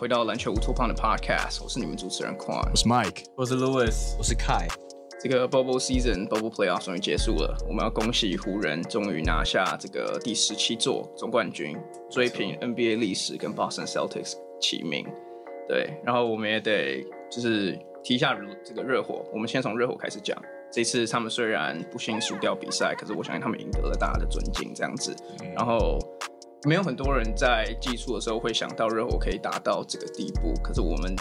回到篮球乌托邦的 Podcast，我是你们主持人 Quan，我是 Mike，我是 Louis，我是 Kai。这个 Bubble Season Bubble Playoff 终于结束了，我们要恭喜湖人终于拿下这个第十七座总冠军，追平 NBA 历史跟 Boston Celtics 齐名。对，然后我们也得就是提一下这个热火，我们先从热火开始讲。这次他们虽然不幸输掉比赛，可是我相信他们赢得了大家的尊敬，这样子。嗯、然后没有很多人在技术的时候会想到热火可以达到这个地步，可是我们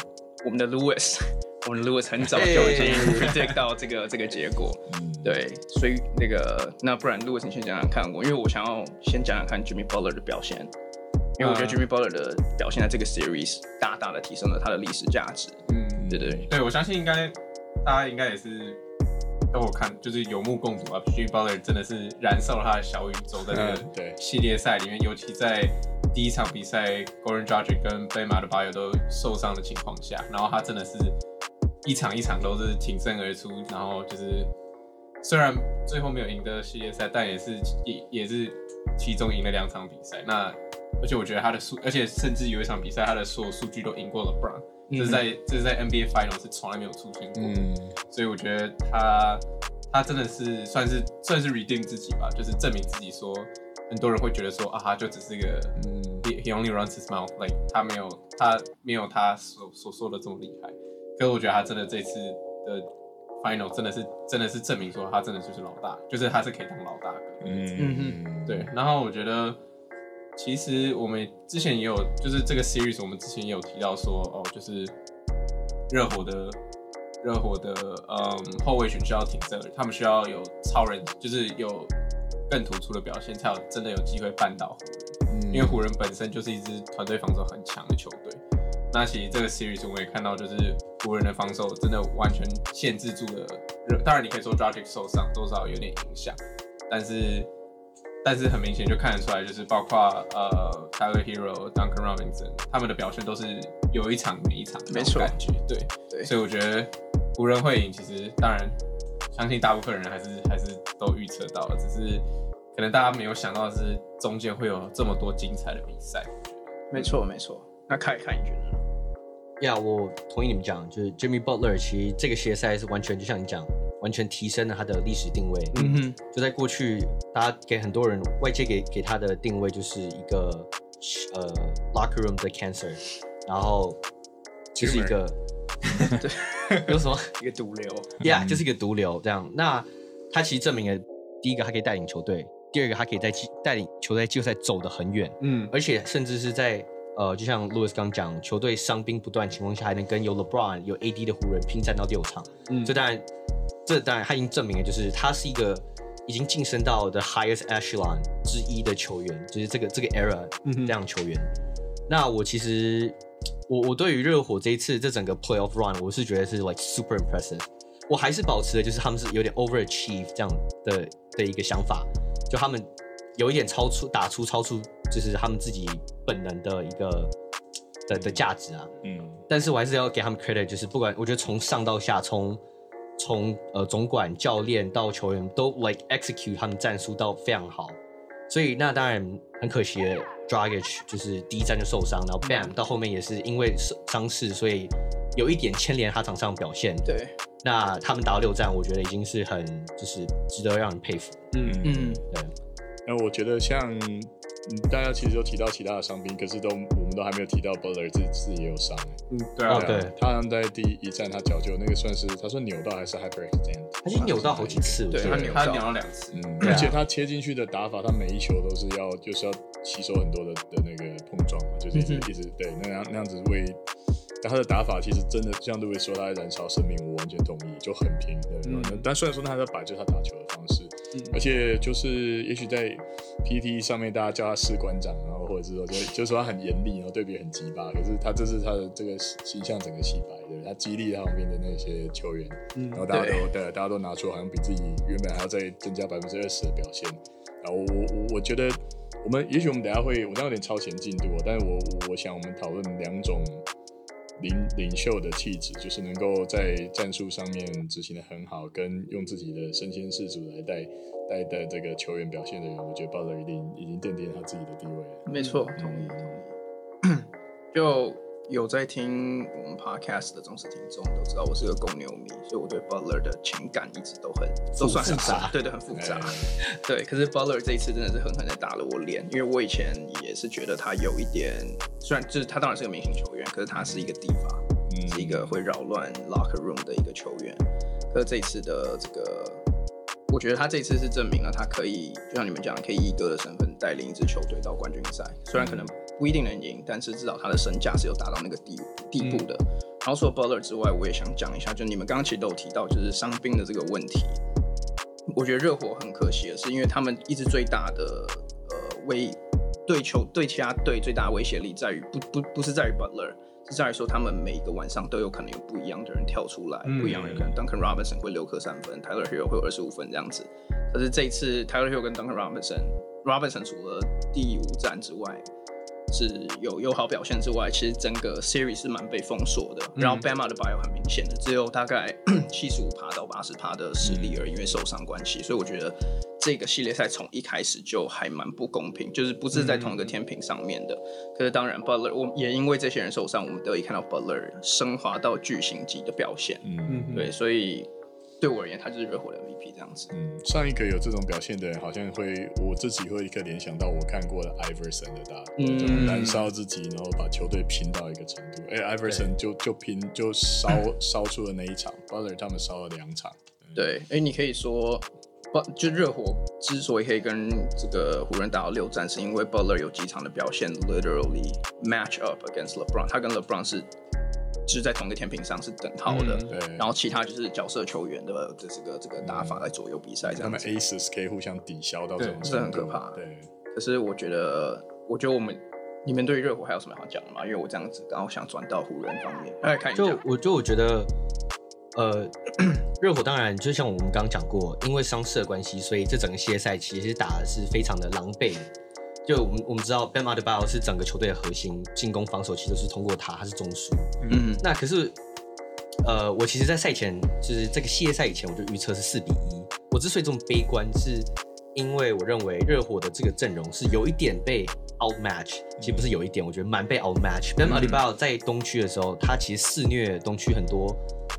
我们的 Lewis。我们 Lewis 很早就已经 predict 到这个这个结果，对，所以那个那不然 Lewis 你先讲讲看我，因为我想要先讲讲看 Jimmy Butler 的表现，因为我觉得 Jimmy Butler 的表现在这个 series 大大的提升了他的历史价值，嗯，对对。对，我相信应该大家应该也是都有看，就是有目共睹啊，Jimmy Butler 真的是燃烧了他的小宇宙在那个对系列赛里面，尤其在第一场比赛 Goran Dragic 跟 Bam Adebayo 都受伤的情况下，然后他真的是。一场一场都是挺身而出，然后就是虽然最后没有赢得系列赛，但也是也也是其中赢了两场比赛。那而且我觉得他的数，而且甚至有一场比赛他的所有数据都赢过了 LeBron，嗯、这是在这是在 NBA Final 是从来没有出现过。嗯，所以我觉得他他真的是算是算是 redeem 自己吧，就是证明自己说，很多人会觉得说啊，他就只是一个嗯，he he only runs his mouth，like 他没有他没有他所所说的这么厉害。可是我觉得他真的这次的 final 真的是真的是证明说他真的就是老大，就是他是可以当老大的。嗯嗯嗯，对。然后我觉得其实我们之前也有，就是这个 series 我们之前也有提到说，哦，就是热火的热火的嗯后卫群需要挺身，他们需要有超人，就是有更突出的表现，才有真的有机会扳倒湖人。嗯，因为湖人本身就是一支团队防守很强的球队。那其实这个 series 我们也看到，就是湖人的防守真的完全限制住了热。当然，你可以说 Dragic 受伤多少有点影响，但是但是很明显就看得出来，就是包括呃 Tyler Herro、Duncan Robinson 他们的表现都是有一场没一场的那种感觉。对对，所以我觉得湖人会赢，其实当然相信大部分人还是还是都预测到了，只是可能大家没有想到的是中间会有这么多精彩的比赛。没错没错，那看一看你觉得呢？呀，yeah, 我同意你们讲，就是 Jimmy Butler，其实这个系列赛是完全就像你讲，完全提升了他的历史定位。嗯哼，就在过去，大家给很多人外界给给他的定位就是一个呃 locker room 的 cancer，然后就是一个 对，有什么 一个毒瘤，Yeah，就是一个毒瘤这样。那他其实证明了第一个，他可以带领球队；第二个，他可以在带领球队季后赛走得很远。嗯，而且甚至是在。呃，就像 Louis 刚讲，球队伤兵不断情况下，还能跟有 LeBron 有 AD 的湖人拼战到第六场，嗯，这当然，这当然他已经证明了，就是他是一个已经晋升到 the highest echelon 之一的球员，就是这个这个 era 这样球员。嗯、那我其实我我对于热火这一次这整个 playoff run，我是觉得是 like super impressive。我还是保持的就是他们是有点 overachieve 这样的的一个想法，就他们有一点超出打出超出。就是他们自己本能的一个的的价值啊，嗯，但是我还是要给他们 credit，就是不管我觉得从上到下，从从呃总管教练到球员都 like execute 他们战术到非常好，所以那当然很可惜，Dragic 就是第一站就受伤，然后 Bam 到后面也是因为伤势，所以有一点牵连他场上表现。对，那他们打到六战，我觉得已经是很就是值得让人佩服。嗯嗯，对。那我觉得像。嗯，大家其实都提到其他的伤兵，可是都我们都还没有提到 Butler 自己自己也有伤。嗯，对啊，对，他好像在第一站他脚就那个算是他说扭到还是 hyperextend，他是扭到好几次，对，他扭他扭了两次。嗯，而且他切进去的打法，他每一球都是要就是要吸收很多的的那个碰撞嘛，就是一直一直对那样那样子为。但他的打法其实真的像路易说他在燃烧生命，我完全同意，就很拼的。嗯、但虽然说他在摆，就是他打球的方式，嗯、而且就是也许在 PTT 上面大家叫他士官长，然后或者是说就就是说他很严厉，然后对别人很鸡巴。可是他这是他的这个形象整个洗白，对，他激励他旁边的那些球员，嗯、然后大家都对，对，大家都拿出好像比自己原本还要再增加百分之二十的表现。然后我我我觉得我们也许我们等下会我这样有点超前进度，但是我我想我们讨论两种。领领袖的气质，就是能够在战术上面执行的很好，跟用自己的身先士卒来带带带这个球员表现的人，我觉得鲍德一定已经奠定他自己的地位了。没错，同意同意。就有在听我们 podcast 的忠实听众都知道，我是个公牛迷，所以我对 Butler 的情感一直都很都算很复杂，对对，很复杂。对，可是 Butler 这一次真的是狠狠的打了我脸，因为我以前也是觉得他有一点，虽然就是他当然是个明星球员，可是他是一个地方，嗯、是一个会扰乱 locker room 的一个球员。可是这一次的这个，我觉得他这一次是证明了他可以，就像你们讲的，可以以一哥的身份带领一支球队到冠军赛，虽然可能。不一定能赢，但是至少他的身价是有达到那个地地步的。嗯、然后除了 Butler 之外，我也想讲一下，就你们刚刚其实都有提到，就是伤兵的这个问题。我觉得热火很可惜的是，因为他们一直最大的呃威对球对其他队最大的威胁力在于不不不是在于 Butler，是在于说他们每一个晚上都有可能有不一样的人跳出来，嗯、不一样的人可能 Duncan Robinson 会六颗三分，Tyler Herro 会有二十五分这样子。可是这一次 Tyler Herro 跟 Duncan Robinson，Robinson 除了第五战之外。是有友好表现之外，其实整个 series 是蛮被封锁的。嗯、然后 Bam Adebayo 很明显的，只有大概 七十五趴到八十趴的实力而已，因为受伤关系。所以我觉得这个系列赛从一开始就还蛮不公平，就是不是在同一个天平上面的。嗯、可是当然，Butler 我也因为这些人受伤，我们得以看到 Butler 升华到巨星级的表现。嗯嗯，对，所以。对我而言，他就是热火的 MVP 这样子。嗯，上一个有这种表现的人，好像会我自己会一刻联想到我看过的 Iverson 的打，嗯，燃烧自己，然后把球队拼到一个程度。哎，Iverson 就就拼就烧 烧出了那一场，Butler 他们烧了两场。对，哎，你可以说，不就热火之所以可以跟这个湖人打到六战，是因为 Butler 有几场的表现 literally match up against LeBron，他跟 LeBron 是。是在同一个天平上是等号的，嗯、然后其他就是角色球员的这是个这个打法来左右比赛，这样。他们 aces 可以互相抵消到这种，是很可怕。对，可是我觉得，我觉得我们你们对于热火还有什么好讲的吗？因为我这样子然后想转到湖人方面来看一下。就我就我觉得，呃，热火当然就像我们刚刚讲过，因为伤势的关系，所以这整个系列赛其实打的是非常的狼狈。就我们我们知道 b e m Adebayo 是整个球队的核心，进攻防守其实都是通过他，他是中枢。嗯，那可是，呃，我其实，在赛前就是这个系列赛以前，我就预测是四比一。我之所以这么悲观，是因为我认为热火的这个阵容是有一点被 outmatch，其实不是有一点，我觉得蛮被 outmatch。Bam Adebayo 在东区的时候，他其实肆虐东区很多，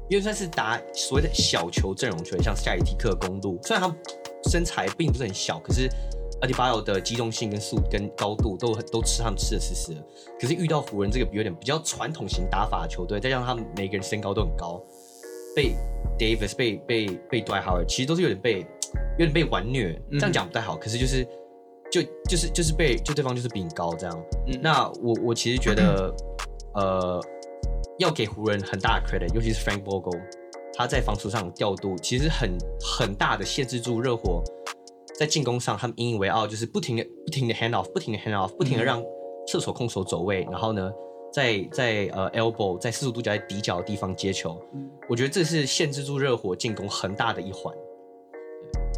因为算是打所谓的小球阵容球，像夏里提克、公路，虽然他身材并不是很小，可是。阿迪巴尔的机动性跟速跟高度都很都吃他们吃的死死的，可是遇到湖人这个有点比较传统型打法的球队，再加上他们每个人身高都很高，被 Davis 被被被 Dwight Howard 其实都是有点被有点被玩虐，这样讲不太好，可是就是就就是就是被就对方就是比你高这样。嗯、那我我其实觉得呃要给湖人很大的 credit，尤其是 Frank Vogel，他在防守上调度其实很很大的限制住热火。在进攻上，他们引以为傲，就是不停的、不停的 hand off，不停的 hand off，不停的让射手、控手走位，然后呢，在在呃 elbow，在四十度角在底角的地方接球。嗯，我觉得这是限制住热火进攻很大的一环。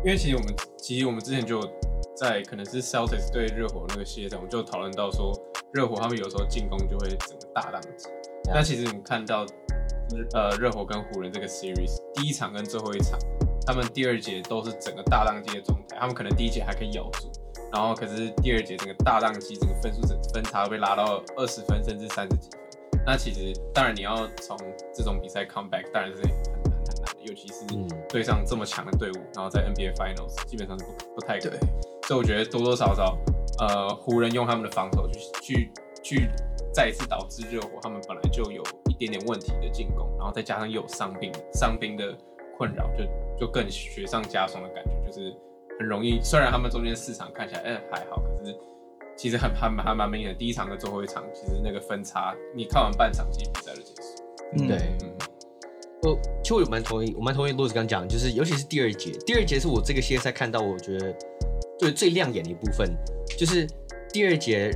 因为其实我们其实我们之前就在可能是 Celtics 对热火那个系列赛，我们就讨论到说，热火他们有时候进攻就会整个大当机。那、嗯、其实你看到呃热火跟湖人这个 series 第一场跟最后一场。他们第二节都是整个大浪机的状态，他们可能第一节还可以咬住，然后可是第二节整个大浪机，整个分数整分差被拉到二十分甚至三十几分。那其实当然你要从这种比赛 come back，当然是很难很难的，尤其是对上这么强的队伍，然后在 NBA Finals 基本上是不不太可能。所以我觉得多多少少，呃，湖人用他们的防守去去去再一次导致热火他们本来就有一点点问题的进攻，然后再加上又有伤病伤病的困扰，就。就更雪上加霜的感觉，就是很容易。虽然他们中间四场看起来，哎、欸，还好，可是其实很还还蛮明显的。第一场跟最后一场，其实那个分差，你看完半场其实比赛就结束。嗯、对，嗯，我其实我蛮同意，我蛮同意 Louis 刚讲，就是尤其是第二节，第二节是我这个系列赛看到我觉得最最亮眼的一部分，就是第二节。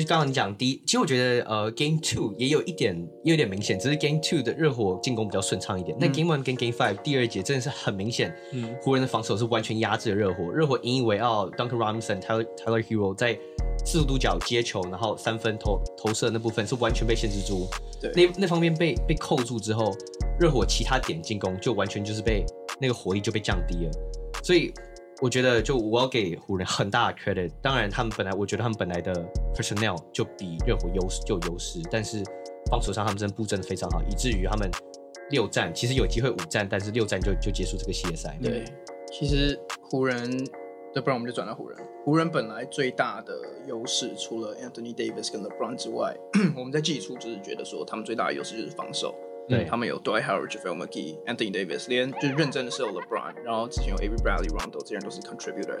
就刚刚你讲第一，其实我觉得呃，Game Two 也有一点，也有点明显，只是 Game Two 的热火进攻比较顺畅一点。那、嗯、Game One 跟 Game Five 第二节真的是很明显，嗯，湖人的防守是完全压制了热火，热火引以为傲，Duncan Robinson、Tyler Tyler Herro 在四十度角接球，然后三分投投射那部分是完全被限制住。对，那那方面被被扣住之后，热火其他点进攻就完全就是被那个火力就被降低了，所以。我觉得，就我要给湖人很大的 credit。当然，他们本来，我觉得他们本来的 personnel 就比热火优势就有优势，但是防守上他们真的布阵的非常好，以至于他们六战其实有机会五战，但是六战就就结束这个系列赛。对，其实湖人，要不然我们就转到湖人。湖人本来最大的优势，除了 Anthony Davis 跟 LeBron 之外，我们在季初就是觉得说，他们最大的优势就是防守。对，他们有 Dwight Howard、JaVale McGee、Anthony Davis，连就是认真的是有 LeBron，然后之前有 Avery Bradley、Rondo，这些人都是 contributor。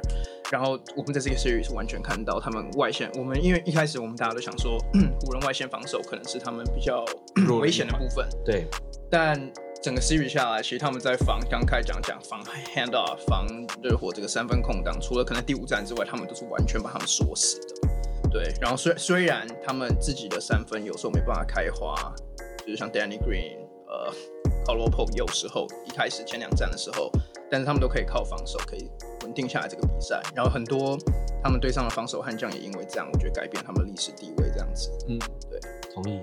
然后我们在这个 series 完全看到他们外线，我们因为一开始我们大家都想说，湖人外线防守可能是他们比较 危险的部分。对，但整个 series 下来，其实他们在防，刚开讲讲防 hand off、防热火这个三分空档，除了可能第五战之外，他们都是完全把他们锁死的。对，然后虽虽然他们自己的三分有时候没办法开花。就是像 Danny Green，呃，Caldwell Pope 有时候一开始前两站的时候，但是他们都可以靠防守可以稳定下来这个比赛。然后很多他们对上的防守悍将也因为这样，我觉得改变他们的历史地位这样子。嗯，对，同意。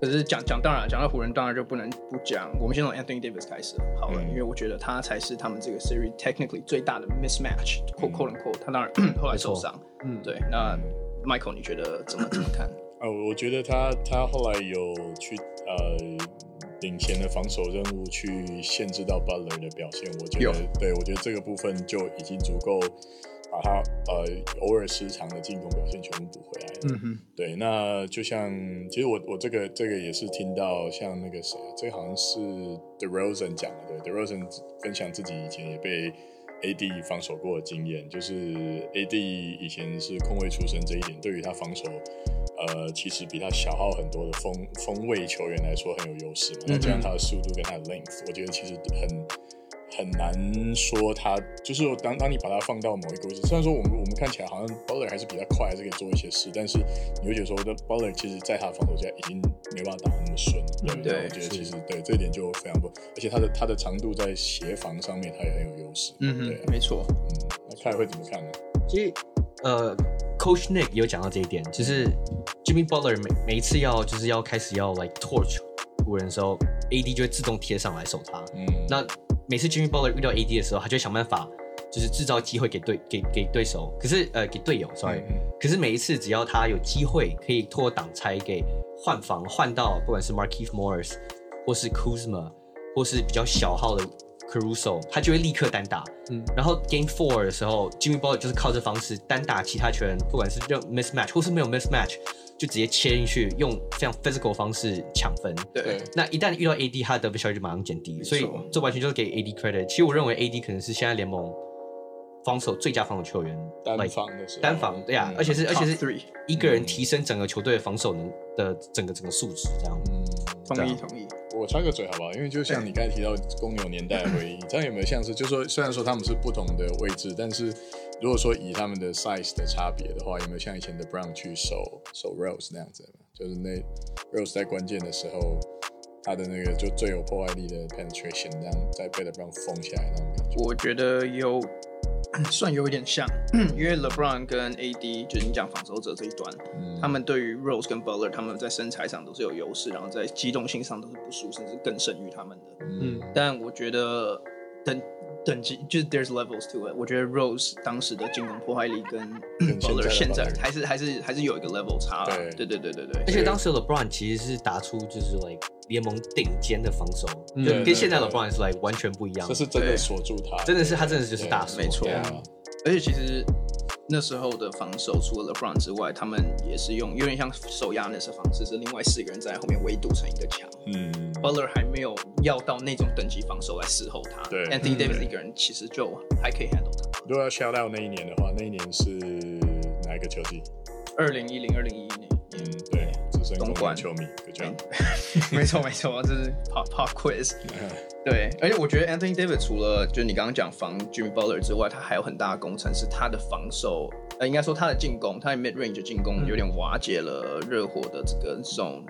可是讲讲当然讲到湖人，当然就不能不讲。我们先从 Anthony Davis 开始好了，嗯、因为我觉得他才是他们这个 series technically 最大的 mismatch，quote、unquote。他当然 后来受伤。嗯，对。那 Michael，你觉得怎么怎么看？呃，我觉得他他后来有去呃领先的防守任务去限制到 Butler 的表现，我觉得对，我觉得这个部分就已经足够把他呃偶尔失常的进攻表现全部补回来了。嗯哼，对，那就像其实我我这个这个也是听到像那个谁，这个好像是 The Rosen 讲的，对，The Rosen 分享自己以前也被 AD 防守过的经验，就是 AD 以前是控卫出身，这一点对于他防守。呃，其实比他小号很多的锋锋卫球员来说很有优势嘛。那这样他的速度跟他的 length，我觉得其实很很难说他就是当当你把它放到某一个位置，虽然说我们我们看起来好像 Butler 还是比较快，还是可以做一些事，但是你会觉得说的 Butler 其实在他的防守下已经没办法打那么顺，对不对？我觉得其实对这一点就非常不，而且他的他的长度在协防上面他也很有优势。嗯对、啊，没错。嗯，那看会怎么看呢？其实呃。Coach Nick 有讲到这一点，就是 Jimmy Butler 每每一次要就是要开始要 like torch 湖人的时候，AD 就会自动贴上来守他。嗯，那每次 Jimmy Butler 遇到 AD 的时候，他就会想办法就是制造机会给对给给对手，可是呃给队友，sorry，嗯，可是每一次只要他有机会可以拖挡拆给换防换到不管是 Markieff Morris 或是 Kuzma 或是比较小号的。Caruso，他就会立刻单打，嗯，然后 Game Four 的时候，Jimmy Butler 就是靠这方式单打其他球员，不管是用 mismatch 或是没有 mismatch，就直接切进去，用非常 physical 方式抢分。对，那一旦遇到 AD，他的得分效率就马上减低，所以这完全就是给 AD credit。其实我认为 AD 可能是现在联盟防守最佳防守球员，单防的时候，单防对呀，而且是而且是一个人提升整个球队的防守能的整个整个素质，这样。嗯，同意同意。我插个嘴好不好？因为就像你刚才提到公牛年代的回忆，这样有没有像是，就是说虽然说他们是不同的位置，但是如果说以他们的 size 的差别的话，有没有像以前的 Brown 去守守 Rose 那样子？就是那 Rose 在关键的时候，他的那个就最有破坏力的 penetration，这样在被 LeBron 封起来那种感觉。我觉得有。算有一点像，因为 LeBron 跟 AD 就是你讲防守者这一端，嗯、他们对于 Rose 跟 Butler，他们在身材上都是有优势，然后在机动性上都是不输，甚至更胜于他们的。嗯，但我觉得等等级就是 There's levels to it。我觉得 Rose 当时的进攻破坏力跟 Butler 现在还是还是还是有一个 level 差。对对对对对对。而且当时 LeBron 其实是打出就是 like 联盟顶尖的防守，就跟现在的 LeBron 是 like 完全不一样。这是真的锁住他，真的是他真的就是大锁，没错。而且其实那时候的防守，除了 LeBron 之外，他们也是用有点像手压那式方式，是另外四个人在后面围堵成一个墙。嗯，Butler 还没有要到那种等级防守来伺候他。对，Anthony Davis 一个人其实就还可以 handle 他。如果要 shout out 那一年的话，那一年是哪一个球季？二零一零、二零一一年。嗯，对。东莞球迷就，这样，没错没错，这是 pop pop quiz。对，而且我觉得 Anthony Davis 除了就是你刚刚讲防 Jimmy Butler 之外，他还有很大的功臣是他的防守，呃，应该说他的进攻，他的 mid range 进攻有点瓦解了热火的这个 zone。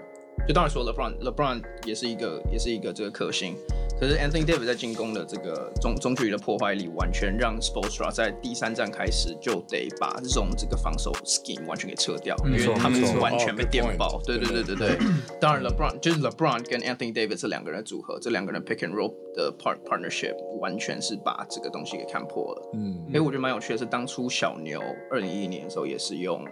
就当然说 LeBron LeBron 也是一个也是一个这个克星。可是 Anthony Davis 在进攻的这个中中距离的破坏力，完全让 Spoelstra 在第三战开始就得把这种这个防守 scheme 完全给撤掉，因为他们是完全被电爆。对对对对对。当然，LeBron 就是 LeBron 跟 Anthony Davis 这两个人的组合，这两个人 pick and roll 的 part partnership 完全是把这个东西给看破了。嗯。哎，我觉得蛮有趣的是，当初小牛二零一一年的时候也是用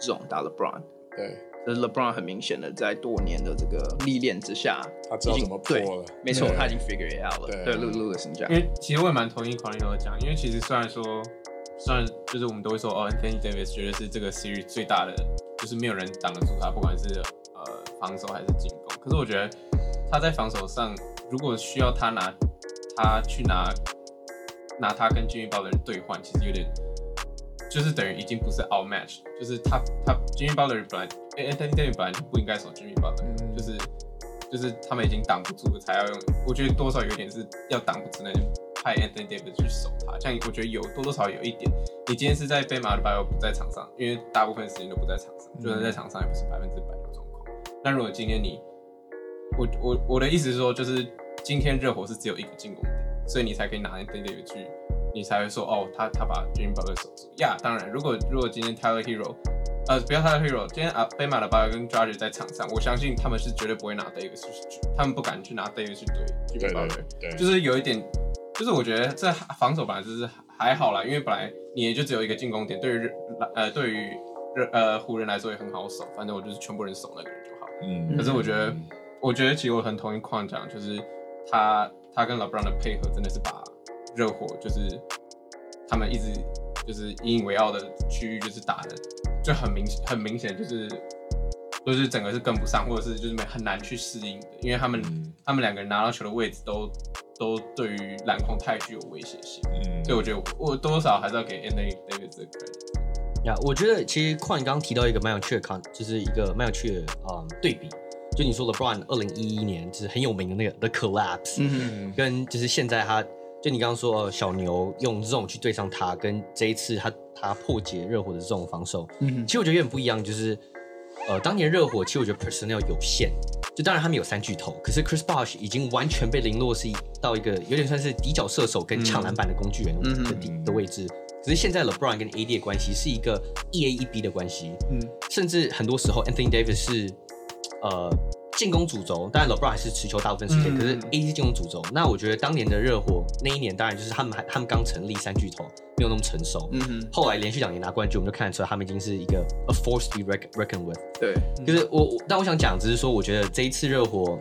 这种打 LeBron。对。LeBron 很明显的在多年的这个历练之下，他知道怎么破了。没错，他已经 figure it out 了。对，Louis 这样。因为其实我也蛮同意 Carlino 讲，因为其实虽然说，虽然就是我们都会说，哦，Anthony Davis 绝对是这个 series 最大的，就是没有人挡得住他，不管是呃防守还是进攻。可是我觉得他在防守上，如果需要他拿他去拿拿他跟 Jimmy Butler 对换，其实有点。就是等于已经不是 outmatch，就是他他 Jimmy Butler 本来 Anthony Davis 本来就不应该守 Jimmy Butler，嗯、就是就是他们已经挡不住了才要用，我觉得多少有点是要挡不住那就派 Anthony Davis 去守他，像我觉得有多多少有一点，你今天是在 Bam Adebayo 不在场上，因为大部分时间都不在场上，就算在场上也不是百分之百的状况。那如果今天你，我我我的意思是说，就是今天热火是只有一个进攻点，所以你才可以拿 Anthony Davis 去。你才会说哦，他他把 Jimmy Butler 守住呀。Yeah, 当然，如果如果今天 Tyler Herro，呃，不要 Tyler Herro，今天啊，Bam Adebayo 跟 Dragic 在场上，我相信他们是绝对不会拿 Davis 去，他们不敢去拿 Davis 去对 Jimmy Butler，就是有一点，就是我觉得这防守本来就是还好啦，因为本来你也就只有一个进攻点，对于呃对于呃湖人来说也很好守，反正我就是全部人守那个人就好。嗯，可是我觉得，嗯、我觉得其实我很同意矿讲，就是他他跟 LeBron 的配合真的是把。热火就是他们一直就是引以为傲的区域，就是打的就很明显，很明显就是就是整个是跟不上，或者是就是很难去适应的，因为他们、嗯、他们两个人拿到球的位置都都对于篮筐太具有威胁性，嗯，所以我觉得我多多少还是要给 Anthony Davis 这个 credit。呀，我觉得其实矿你刚刚提到一个蛮有趣的 con，就是一个蛮有趣的嗯对比，就你说 LeBron 二零一一年就是很有名的那个 The Collapse，嗯哼，跟就是现在他。就你刚刚说，小牛用 zone 去对上他，跟这一次他他破解热火的这种防守，嗯哼，其实我觉得有点不一样。就是，呃，当年热火其实我觉得 personnel 有限，就当然他们有三巨头，可是 Chris Bosh 已经完全被零落是到一个有点算是底角射手跟抢篮板的工具人的底的位置。可是现在 LeBron 跟 AD 的关系是一个一 A 一 B 的关系，嗯，甚至很多时候 Anthony Davis 是，呃。进攻主轴，当然 LeBron 还是持球大部分时间，嗯、可是 AD 进攻主轴。那我觉得当年的热火那一年，当然就是他们还他们刚成立三巨头，没有那么成熟。嗯哼。后来连续两年拿冠军，我们就看得出来他们已经是一个 a force to be reckoned with。对，就是我，但我想讲只是说，我觉得这一次热火，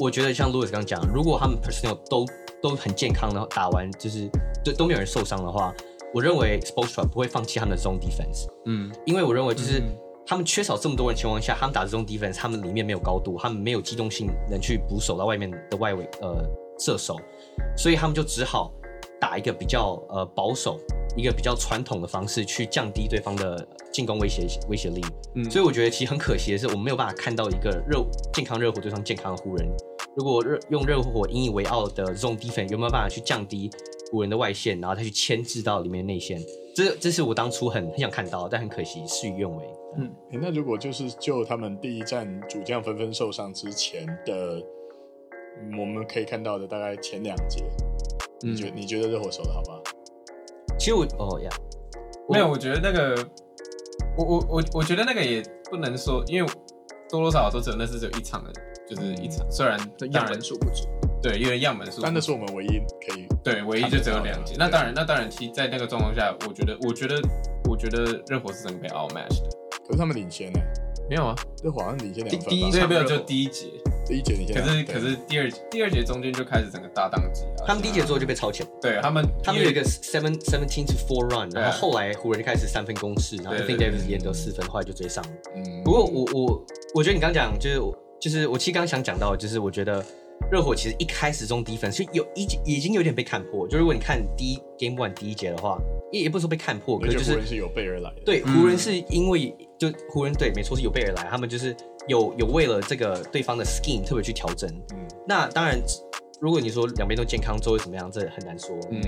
我觉得像 Louis 刚讲，如果他们 personnel 都都很健康的打完，就是都都没有人受伤的话，我认为 Spoelstra 不会放弃他们的 zone defense。嗯，因为我认为就是。嗯他们缺少这么多人情况下，他们打这种 defense，他们里面没有高度，他们没有机动性能去捕手到外面的外围呃射手，所以他们就只好打一个比较呃保守、一个比较传统的方式去降低对方的进攻威胁威胁力。嗯，所以我觉得其实很可惜的是，我们没有办法看到一个热健康热火对上健康的湖人。如果热用热火引以为傲的这种 defense 有没有办法去降低湖人的外线，然后再去牵制到里面内线？这这是我当初很很想看到，但很可惜事与愿违。嗯，欸，那如果就是就他们第一站主将纷纷受伤之前的，我们可以看到的大概前两节，你觉你觉得热火守的好吗？其实我哦呀，没有，我觉得那个，我我我我觉得那个也不能说，因为多多少少都只有那是只有一场的，就是一场，虽然样本数不足，对，因为样本数，但那是我们唯一可以对，唯一就只有两节。那当然，那当然，其在那个状况下，我觉得，我觉得，我觉得热火是整个被 outmatch 的。可是他们领先呢？没有啊，热火好像领先两分。第一没有，就第一节，第一节领先。可是可是第二第二节中间就开始整个大当机啊。他们第一节之后就被超前。对他们，他们有一个 seven seventeen to four run，然后后来湖人就开始三分攻势，然后 Anthony Davis 连得四分，后来就追上了。嗯。不过我我我觉得你刚讲就是就是我其实刚想讲到就是我觉得热火其实一开始这种 defense 是有已经已经有点被看破。就如果你看第一 game one 第一节的话，也也不是说被看破，可是就是湖人是有备而来的。对，湖人是因为。就湖人队没错是有备而来，他们就是有有为了这个对方的 scheme 特别去调整。嗯，那当然，如果你说两边都健康，最后怎么样，这很难说。嗯，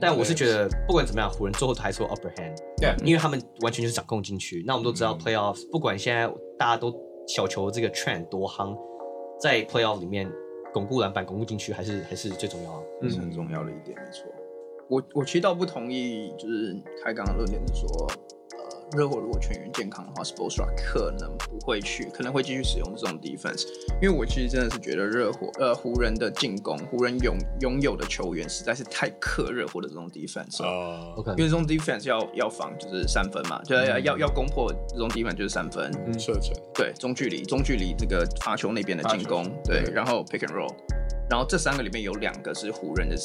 但我是觉得不管怎么样，湖人最后还是有 upper hand。对，因为他们完全就是掌控进去。那我们都知道 playoffs，不管现在大家都小球这个 trend 多夯，在 playoff 里面巩固篮板、巩固进去，还是还是最重要，这是很重要的一点，没错。我我其实倒不同意，就是开刚的论点是说。热火如果全员健康的话，Spoelstra 可能不会去，可能会继续使用这种 defense。因为我其实真的是觉得热火呃湖人的进攻，湖人拥拥有的球员实在是太克热火的这种 defense 哦。OK，因为这种 defense 要要防就是三分嘛，就要、嗯、要要攻破这种 defense 就是三分，射程。对中距离中距离这个罚球那边的进攻，对，然后 pick and roll，然后这三个里面有两个是湖人的。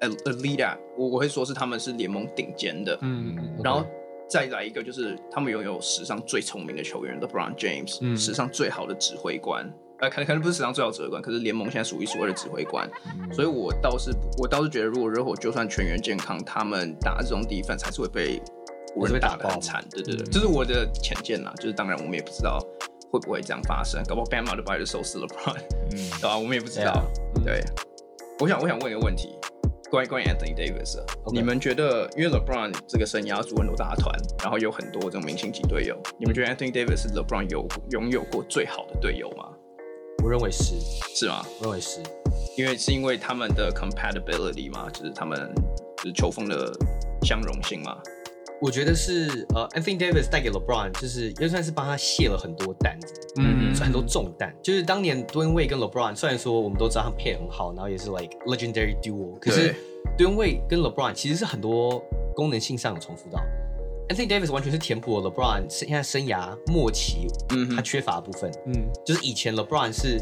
呃，leader，我我会说是他们是联盟顶尖的，嗯，然后再来一个就是他们拥有史上最聪明的球员 LeBron James，嗯，史上最好的指挥官，呃，可能可能不是史上最好指挥官，可是联盟现在数一数二的指挥官，嗯，所以我倒是我倒是觉得，如果热火就算全员健康，他们打这种 defense 还是会被湖人打的很惨，对对对，这是我的浅见啦，就是当然我们也不知道会不会这样发生，搞不好 Bama 就把就收拾了 LeBron，嗯，对吧？我们也不知道，对，我想我想问一个问题。关于关于 Anthony Davis. 你们觉得，因为 LeBron 这个生涯组很多大团，然后有很多这种明星级队友，你们觉得 Anthony Davis 是 LeBron 有拥有过最好的队友吗？我认为是，是吗？我认为是，因为是因为他们的 compatibility 嘛，就是他们就是球风的相容性嘛。我觉得是呃，Anthony Davis 带给 LeBron，就是也算是帮他卸了很多担子，嗯，很多重担。就是当年 Dunwoe 跟 LeBron，虽然说我们都知道他们配很好，然后也是 like legendary duo，可是 Dunwoe 跟 LeBron 其实是很多功能性上有重复到。Anthony Davis 完全是填补了 LeBron 现在生涯末期嗯他缺乏的部分，嗯，就是以前 LeBron 是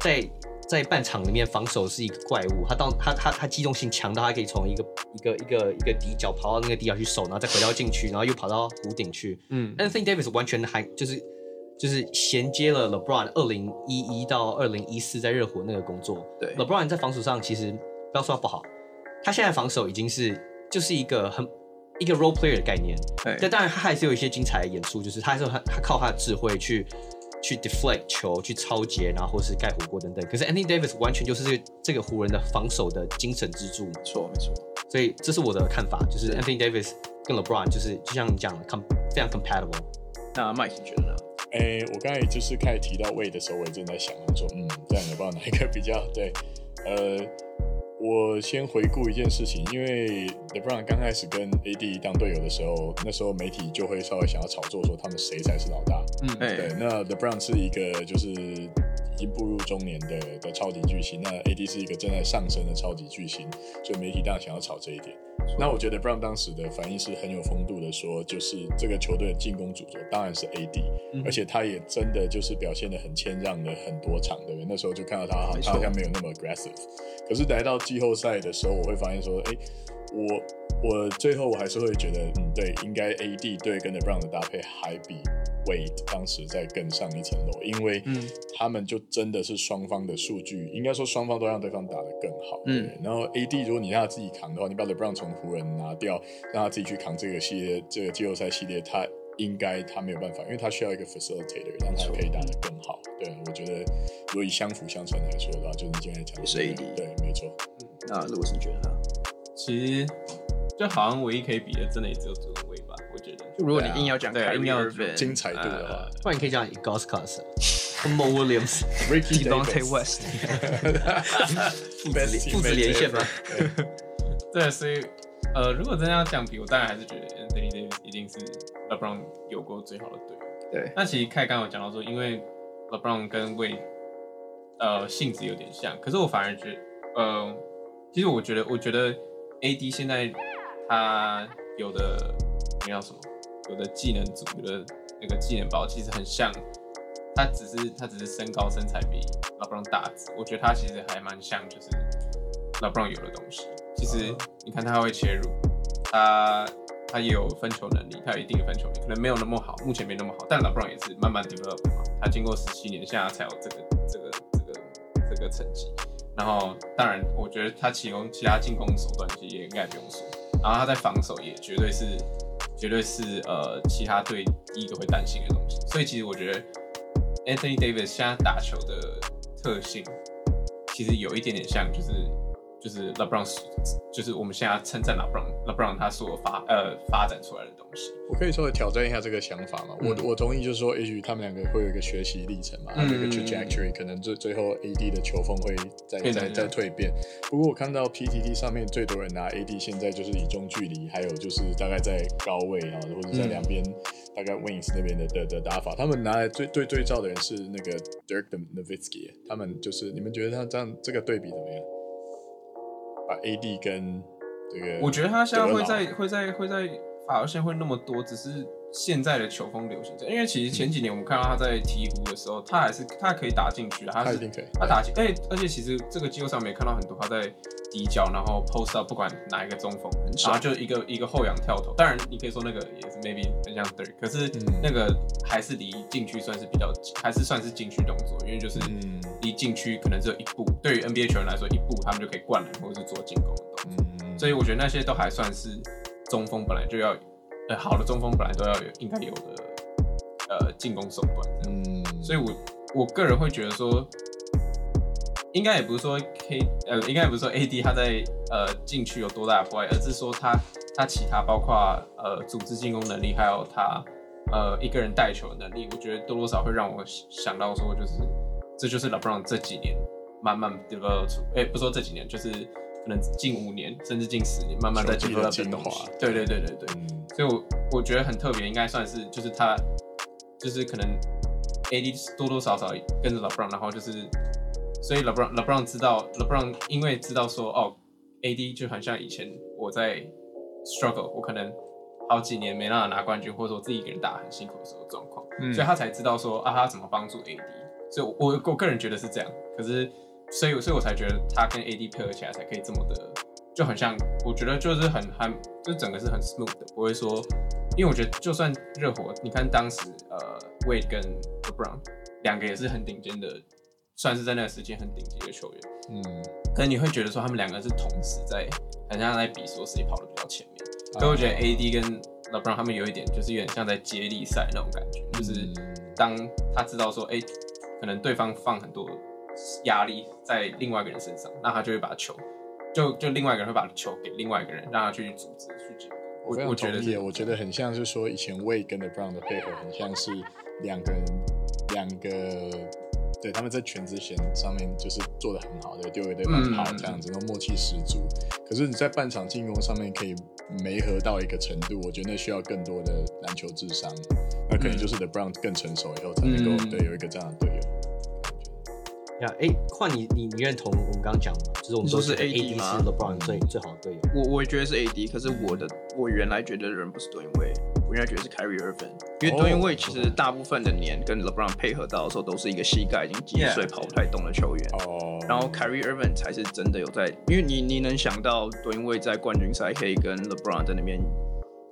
在。在半场里面防守是一个怪物，他到他他他机动性强到他可以从一个一个一个一个底角跑到那个底角去守，然后再回到禁区，然后又跑到弧顶去。嗯，Anthony Davis 完全还就是就是衔接了 LeBron 二零一一到二零一四在热火那个工作。对，LeBron 在防守上其实不要说他不好，他现在防守已经是就是一个很一个 role player 的概念。对，但当然他还是有一些精彩的演出，就是他还是他他靠他的智慧去。去 deflect 球，去超截，然后或是盖火锅等等。可是 Anthony Davis 完全就是这个这个湖人的防守的精神支柱。没错，没错。所以这是我的看法，就是 Anthony Davis 跟 LeBron 就是就像你讲的，com 非常 compatible。那 Mike 你觉得呢？诶，我刚才就是开始提到 Wade 的时候，我也正在想，说嗯，这样也不知道哪一个比较对，呃。我先回顾一件事情，因为 LeBron 刚开始跟 AD 当队友的时候，那时候媒体就会稍微想要炒作说他们谁才是老大。嗯，对。那 LeBron 是一个就是已经步入中年的的超级巨星，那 AD 是一个正在上升的超级巨星，所以媒体当然想要炒这一点。那我觉得 Brown 当时的反应是很有风度的，说就是这个球队的进攻主轴当然是 AD，嗯，而且他也真的就是表现的很谦让了很多场，对不对？那时候就看到他，他好像没有那么 aggressive，可是来到季后赛的时候，我会发现说，哎，我。我最后我还是会觉得，嗯，对，应该 AD 对跟 LeBron 的搭配还比 Wade 当时再更上一层楼，因为他们就真的是双方的数据，应该说双方都让对方打得更好。嗯，然后 AD 如果你让他自己扛的话，你把 LeBron 从湖人拿掉，让他自己去扛这个系列，这个季后赛系列，他应该他没有办法，因为他需要一个 facilitator 让他可以打得更好。对，我觉得如果以相辅相成来说的话，就是你今天讲的是 AD，对，没错。嗯，那如果是你觉得呢？其实。就好像唯一可以比的，真的也只有祖文威吧？我觉得。就如果你硬要讲，对，硬要精彩度的话，不然你可以讲 Ilgauskas、Mo Williams、Ricky Donte West，父子连线吗？对，所以呃，如果真的要这样比，我当然还是觉得 Anthony Davis 一定是 LeBron 有过最好的队友。对。那其实凯刚有讲到说，因为 LeBron 跟 Wade 呃性质有点像，可是我反而觉得，呃，其实我觉得，我觉得。AD 现在他有的那叫什么？有的技能组，有的那个技能包其实很像，他只是他只是身高身材比 LeBron 大只，我觉得他其实还蛮像，就是 LeBron 有的东西。其实你看他会切入，他他也有分球能力，他有一定的分球能力，可能没有那么好，目前没那么好，但 LeBron 也是慢慢 develop 嘛，他经过十七年，现在才有这个这个这个这个成绩。然后，当然，我觉得他启用其他进攻手段其实也应该不用说。然后他在防守也绝对是，绝对是呃其他队第一个会担心的东西。所以其实我觉得 Anthony Davis 现在打球的特性，其实有一点点像，就是。就是 LeBron，就是我们现在称赞 LeBron，LeBron 他所发呃发展出来的东西。我可以稍微挑战一下这个想法嘛？嗯、我我同意，就是说，也许他们两个会有一个学习历程嘛，有、嗯、一个 trajectory，可能最最后 AD 的球风会再再再蜕变。不过我看到 PTT 上面最多人拿 AD，现在就是以中距离，还有就是大概在高位啊，或者在两边。嗯大概 Wings 那边的的的打法，他们拿来对对对照的人是那个 Dirk Nowitzki，他们就是你们觉得他这样这个对比怎么样？把 AD 跟这个，我觉得他现在会在会在会在发现会那么多，只是。现在的球风流行这样，因为其实前几年我们看到他在鹈鹕的时候，他还是他可以打进去的，他是他打进，哎，而且其实这个季后赛没看到很多他在底角，然后 post up，不管哪一个中锋，然后就一个一个后仰跳投。当然你可以说那个也是 maybe 很像 Dirk，可是那个还是离禁区算是比较，还是算是禁区动作，因为就是离禁区可能只有一步，对于 NBA 球员来说，一步他们就可以灌篮或者是做进攻的动作，所以我觉得那些都还算是中锋本来就要。呃好的中锋本来都要有应该有的呃进攻手段，嗯，所以我我个人会觉得说，应该也不是说 K 呃，应该也不是说 AD 他在呃禁区有多大的破坏，而是说他他其他包括呃组织进攻能力，还有他呃一个人带球的能力，我觉得多多少少会让我想到说，就是这就是 LeBron 这几年慢慢 develop 出，哎、欸，不说这几年，就是。可能近五年甚至近十年，慢慢在进步的变化。对对对对对，嗯、所以我我觉得很特别，应该算是就是他，就是可能 AD 多多少少跟着 LeBron，然后就是，所以 LeBron LeBron 知道 LeBron 因为知道说哦，AD 就很像以前我在 struggle，我可能好几年没办法拿冠军，或者说我自己一个人打很辛苦的时候状况，嗯、所以他才知道说啊，他怎么帮助 AD，所以我我我个人觉得是这样，可是。所以，所以我才觉得他跟 AD 配合起来才可以这么的，就很像。我觉得就是很很，就整个是很 smooth 的，不会说。因为我觉得就算热火，你看当时呃 Wade 跟 LeBron 两个也是很顶尖的，算是在那个时间很顶级的球员。嗯。可是你会觉得说他们两个是同时在，好像在比说谁跑得比较前面。所以我觉得 AD 跟 LeBron 他们有一点就是有点像在接力赛那种感觉，就是当他知道说，哎、欸，可能对方放很多。压力在另外一个人身上，那他就会把球，就就另外一个人会把球给另外一个人，让他去组织去进攻。我我觉得我觉得很像是说以前 Wade 跟 LeBron 的配合，很像是两个人两个，对，他们在全职线上面就是做得很好对，丢给对方跑这样子，然后默契十足。可是你在半场进攻上面可以没合到一个程度，我觉得那需要更多的篮球智商，那可能就是 The Brown 更成熟以后才能够、嗯、对有一个这样的队友。呀，哎，换你，你你认同我们刚刚讲的吗？就是我们说是 AD 是 LeBron 最最好的队友。我我也觉得是 AD，可是我的我原来觉得的人不是 Dwyane Wade，我应该觉得是 Kyrie Irving，因为 Dwyane Wade 其实大部分的年跟 LeBron 配合到的时候，都是一个膝盖已经积水跑不太动的球员。哦。然后 Kyrie Irving 才是真的有在，因为你你能想到 Dwyane Wade 在冠军赛可以跟 LeBron 在那边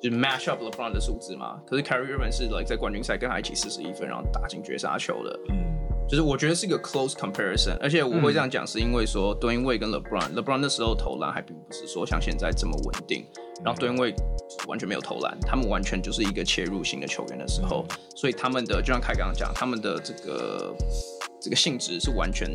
就 match up LeBron 的数字嘛？可是 Kyrie Irving 是 like 在冠军赛跟他一起四十一分，然后打进绝杀球的。嗯。就是我觉得是一个 close comparison，而且我会这样讲，是因为说 Wade 跟 LeBron，LeBron 那时候投篮还并不是说像现在这么稳定，然后 Wade 完全没有投篮，他们完全就是一个切入型的球员的时候，所以他们的就像凯刚刚讲，他们的这个这个性质是完全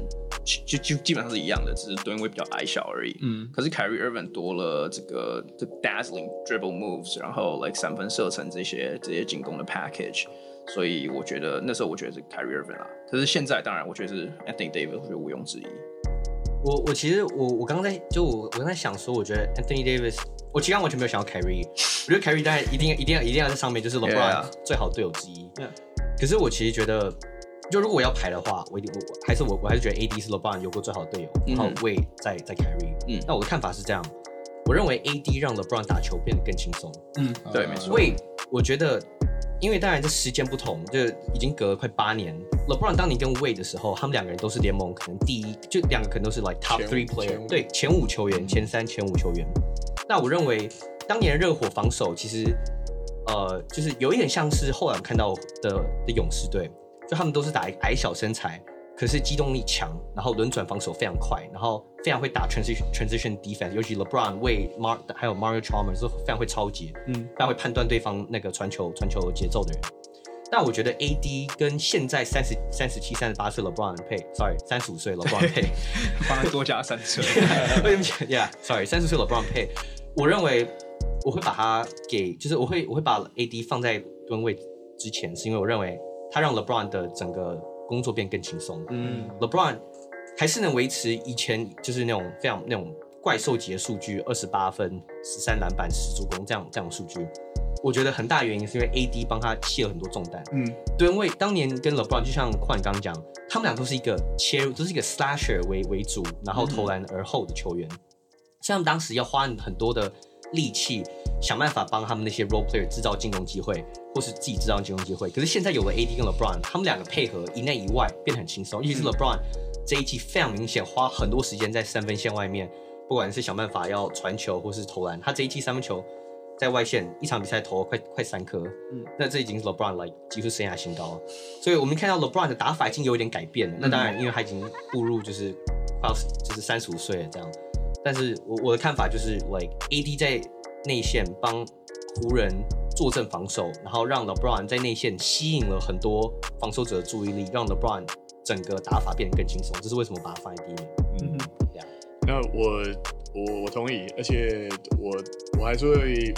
就就基本上是一样的，只是 Wade 比较矮小而已。嗯，可是 Kyrie Irving 多了这个这个 dazzling dribble moves，然后 like 三分射程这些这些进攻的 package。所以我觉得那时候我觉得是 Kyrie Irving 啦，可是现在当然我觉得是 Anthony Davis，我觉得毋庸置疑。我我其实我我刚刚在就我我刚才想说，我觉得 Anthony Davis，我其实完全没有想到 Kyrie，我觉得 Kyrie 当然一定一定要一定要在上面，就是 LeBron 最好队友之一。Yeah. 可是我其实觉得，就如果我要排的话，我一定我还是我我还是觉得 AD 是 LeBron 有过最好的队友，然后 Wade 在在 Kyrie。嗯，那我的看法是这样，我认为 AD 让 LeBron 打球变得更轻松。嗯，对，没错。Wade 我觉得。因为当然这时间不同，就已经隔了快八年。LeBron 当年跟 Wade 的时候，他们两个人都是联盟可能第一，就两个可能都是 like top three player，对，前五球员，前三、前五球员。那我认为当年热火防守其实，呃，就是有一点像是后来看到的的勇士队，就他们都是打矮小身材。可是机动力强，然后轮转防守非常快，然后非常会打 transition transition defense，尤其 LeBron、Wade、Mar 还有 Mario Chalmers 都非常会抄截，嗯，非常会判断对方那个传球传球节奏的人。但我觉得 AD 跟现在三十三十七、三十八岁 LeBron 配，sorry，三十五岁 LeBron 配，帮他多加三岁，Yeah，sorry，三十岁 LeBron 配，我认为我会把他给，就是我会我会把 AD 放在蹲位之前，是因为我认为他让 LeBron 的整个。工作变更轻松。嗯，LeBron 还是能维持以前就是那种非常那种怪兽级的数据，二十八分、十三篮板、十助攻这样这样的数据。我觉得很大原因是因为 AD 帮他卸了很多重担。嗯，对，因为当年跟 LeBron 就像矿刚讲，他们俩都是一个切入，都是一个 slasher 为为主，然后投篮而后的球员。像、嗯、当时要花很多的力气，想办法帮他们那些 role player 制造进攻机会，或是自己制造进攻机会。可是现在有了 AD 跟 LeBron，他们两个配合，一内一外变得很轻松。尤其是 LeBron 这一季非常明显，花很多时间在三分线外面，不管是想办法要传球或是投篮，他这一季三分球。在外线一场比赛投了快快三颗，嗯，那这已经是 LeBron 来几乎生涯新高了。所以我们看到 LeBron 的打法已经有一点改变了。嗯、那当然，因为他已经步入就是快要就是三十五岁了这样。但是我我的看法就是，like AD 在内线帮湖人坐镇防守，然后让 LeBron 在内线吸引了很多防守者的注意力，让 LeBron 整个打法变得更轻松。这是为什么把它放在第一名。嗯，这样。那我。我我同意，而且我我还是会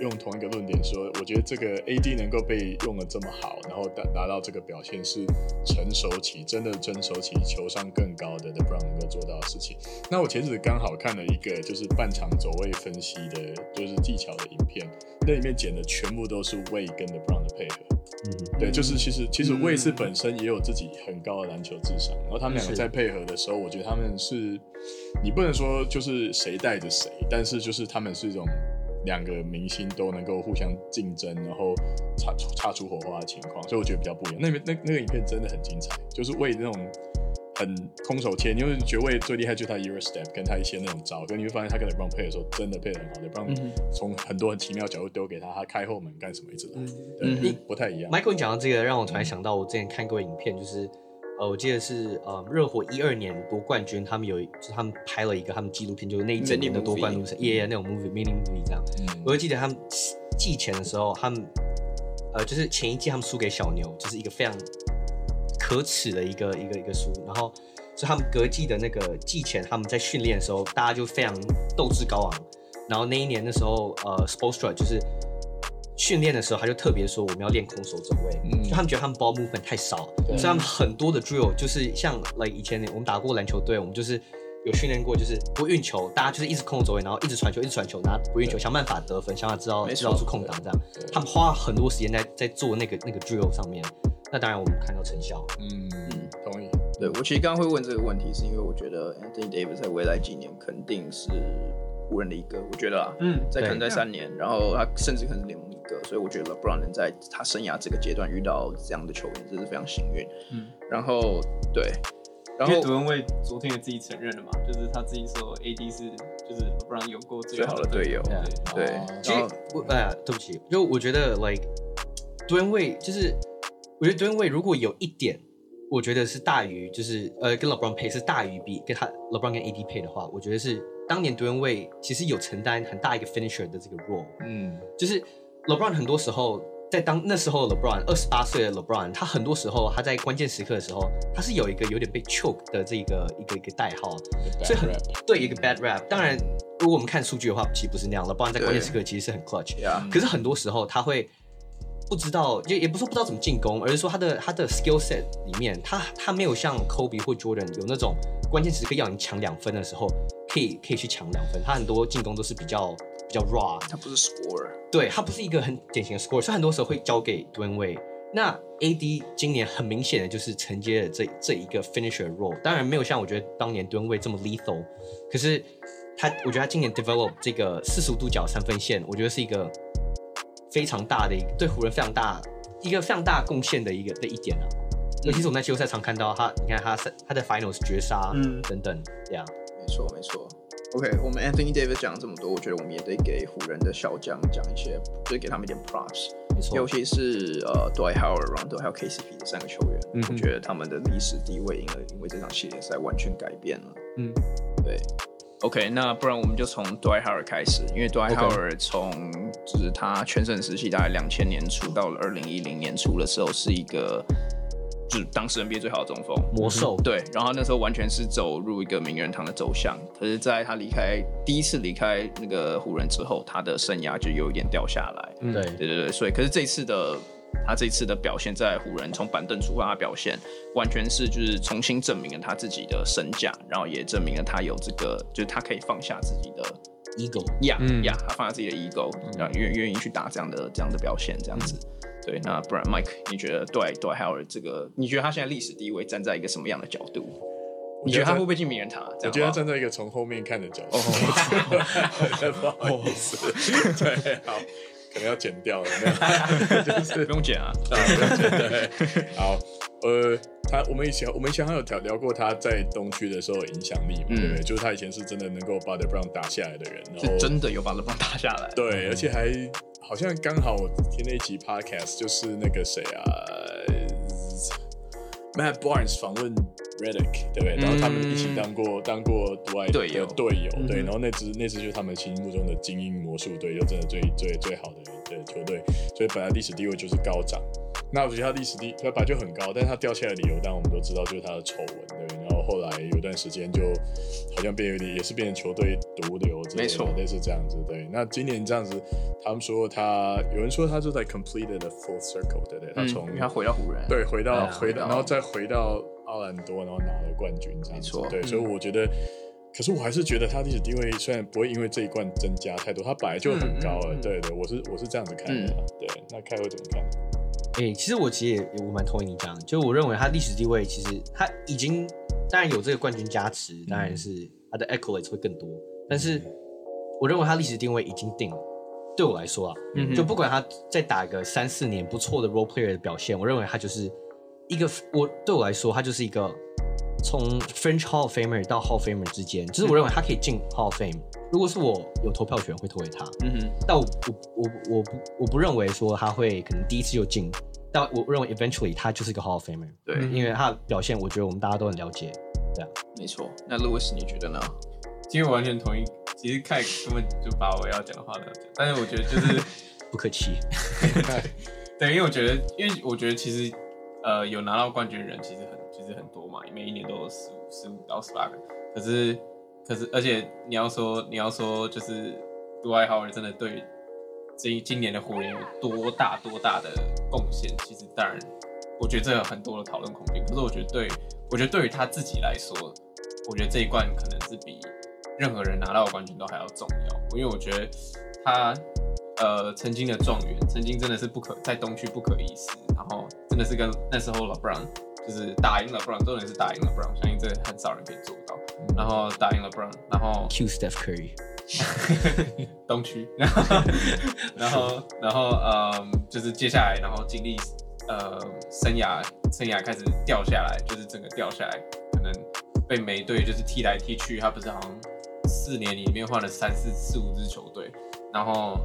用同一个论点说，我觉得这个 AD 能够被用的这么好，然后达达到这个表现是成熟期，真的成熟期球商更高的 LeBron 能够做到的事情。那我前阵子刚好看了一个就是半场走位分析的，就是技巧的影片，那里面剪的全部都是 Wade 跟 LeBron 的配合。嗯，对，就是其实其实 Wade 是本身也有自己很高的篮球智商，然后他们两个在配合的时候，我觉得他们是。你不能说就是谁带着谁，但是就是他们是一种两个明星都能够互相竞争，然后擦擦出火花的情况，所以我觉得比较不一样。那边那那个影片真的很精彩，就是为那种很空手切，因为爵位最厉害就是他 Euro Step 跟他一些那种招，跟你会发现他跟 LeBron 配的时候真的配的很好，LeBron 从很多很奇妙角度丢给他，他开后门干什么一直都，嗯，对，不太一样。Michael 你讲到这个，让我突然想到我之前看过影片，就是。呃，我记得是呃，热火一二年夺冠军，他们有就是他们拍了一个他们纪录片，就是那一整年的夺冠路程，夜夜那种 movie，mini movie 这样。嗯、我就记得他们季前的时候，他们呃，就是前一季他们输给小牛，就是一个非常可耻的一个一个一个输。然后，所以他们隔季的那个季前，他们在训练的时候，大家就非常斗志高昂。然后那一年的时候，呃 s p o r t s t r a 就是。训练的时候，他就特别说我们要练空手走位，嗯，就他们觉得他们 ball movement 太少，所以他们很多的 drill 就是像 like 以前我们打过篮球队，我们就是有训练过，就是不运球，大家就是一直空手走位，然后一直传球，一直传球，拿不运球，想办法得分，想办法知道知道出空档这样。他们花很多时间在在做那个那个 drill 上面，那当然我们看到成效。嗯嗯，同意。对，我其实刚刚会问这个问题，是因为我觉得 Anthony Davis 在未来几年肯定是湖人的一个，我觉得啊，嗯，在可能在三年，然后他甚至可能是联盟一个。所以我觉得 LeBron 能在他生涯这个阶段遇到这样的球员，真是非常幸运。嗯，然后对，然后杜恩卫昨天也自己承认了嘛，就是他自己说 AD 是就是 LeBron 有过最好的队友。对，其实我哎呀，对不起，就我觉得 like 杜恩卫就是，我觉得杜恩卫如果有一点，我觉得是大于就是呃跟 LeBron 配是大于比跟他 LeBron 跟 AD 配的话，我觉得是当年杜恩卫其实有承担很大一个 finisher 的这个 role。嗯，就是。LeBron 很多时候在当那时候，LeBron 二十八岁的 LeBron，他很多时候他在关键时刻的时候，他是有一个有点被 choke 的这个一个一个代号，所以很对一个 bad rap。当然，如果我们看数据的话，其实不是那样。LeBron 在关键时刻其实是很 clutch，可是很多时候他会不知道，也也不是说不知道怎么进攻，而是说他的他的 skill set 里面，他他没有像 Kobe 或 Jordan 有那种关键时刻要你抢两分的时候，可以可以去抢两分。他很多进攻都是比较。比较 raw，他不是 scorer，对，他不是一个很典型的 scorer，所以很多时候会交给 Dwyane Wade。那 AD 今年很明显的就是承接了这这一个 finisher role，当然没有像我觉得当年 Dwyane Wade 这么 lethal，可是他，我觉得他今年 develop 这个四十五度角三分线，我觉得是一个非常大的一个对湖人非常大一个非常大贡献的一个的一点啊。尤其是我们在季后赛常看到他，你看他他的 finals 绝杀，嗯，等等，这样，没错没错。OK，我们 Anthony Davis 讲了这么多，我觉得我们也得给湖人的小将讲一些，就是给他们一点 props。没错，尤其是呃，Dwight Howard、Rondo 还有 KCP 这三个球员，嗯，我觉得他们的历史地位因为因为这场系列赛完全改变了。嗯，对。OK，那不然我们就从 Dwight Howard 开始，因为 Dwight Howard 从就是他全盛时期大概两千年初到了二零一零年初的时候，是一个。就是当时 NBA 最好的中锋魔兽，对，然后那时候完全是走入一个名人堂的走向。可是，在他离开第一次离开那个湖人之后，他的生涯就有一点掉下来。嗯，对，对对对。所以，可是这次的他这次的表现，在湖人从板凳出发的表现，完全是就是重新证明了他自己的身价，然后也证明了他有这个，就是他可以放下自己的 ego，呀呀，他放下自己的 ego，然后愿愿意去打这样的这样的表现，这样子。对，那不然 Mike，你觉得对对 Howard 这个，你觉得他现在历史地位站在一个什么样的角度？你觉得他会不会进名人堂？我觉得他站在一个从后面看的角度。不好意思，对，好，可能要剪掉了，就是不用剪啊。对，好，呃，他我们以前我们以前还有聊聊过他在东区的时候影响力嘛，对不对？就是他以前是真的能够把 The Brown 打下来的人，是真的有把 The Brown 打下来，对，而且还。好像刚好我听了一集 podcast，就是那个谁啊，Matt Barnes 访问 Redick，对不对？然后他们一起当过、嗯、当过 Dwight 的队友，队友，对。然后那支那支就是他们心目中的精英魔术队，就真的最最最好的的球队，所以本来历史地位就是高涨。那我觉得他历史地他本来就很高，但是他掉下来的理由，当然我们都知道，就是他的丑闻，对。然后后来有段时间就好像变有点，也是变成球队毒瘤之类的，没错，类似这样子，对。那今年这样子，他们说他有人说他就在 completed the full circle，对不对？他从、嗯、他回到湖人，对，回到回到，然后再回到奥兰多，然后拿了冠军，这样子，对。所以我觉得，可是我还是觉得他历史地位虽然不会因为这一冠增加太多，他本来就很高了，嗯、对对，我是我是这样子看的，嗯、对。那开会怎么看？哎、欸，其实我其实也我蛮同意你讲，就我认为他历史地位其实他已经当然有这个冠军加持，当然是他的 accolades 会更多，但是我认为他历史定位已经定了。对我来说啊，嗯、就不管他再打个三四年不错的 role player 的表现，我认为他就是一个我对我来说他就是一个从 French Hall of Famer 到 Hall of Famer 之间，就是我认为他可以进 Hall of Fame。如果是我有投票权，会投给他。嗯哼，但我我我我不我不认为说他会可能第一次就进，但我认为 eventually 他就是一个 Hall of Famer。对，因为他的表现，我觉得我们大家都很了解。对啊，没错。那 Louis 你觉得呢？其实我完全同意。其实凯根本就把我要讲的话都要讲，但是我觉得就是 不客气。对，因为我觉得，因为我觉得其实呃有拿到冠军的人其实很其实很多嘛，每一年都有十五十五到十八个，可是。可是，而且你要说，你要说，就是杜爱豪尔真的对这一今年的湖人有多大多大的贡献？其实，当然，我觉得这有很多的讨论空间。可是，我觉得对，我觉得对于他自己来说，我觉得这一冠可能是比任何人拿到的冠军都还要重要。因为我觉得他，呃，曾经的状元，曾经真的是不可在东区不可一世，然后真的是跟那时候 LeBron 就是打赢了 LeBron，重点是打赢了 LeBron，相信这很少人可以做到。然后打赢了 LeBron，然后 Q Steph Curry，东区，然后然后然后嗯，就是接下来，然后经历呃生涯生涯开始掉下来，就是整个掉下来，可能被每队就是踢来踢去，他不是好像四年里面换了三四四五支球队，然后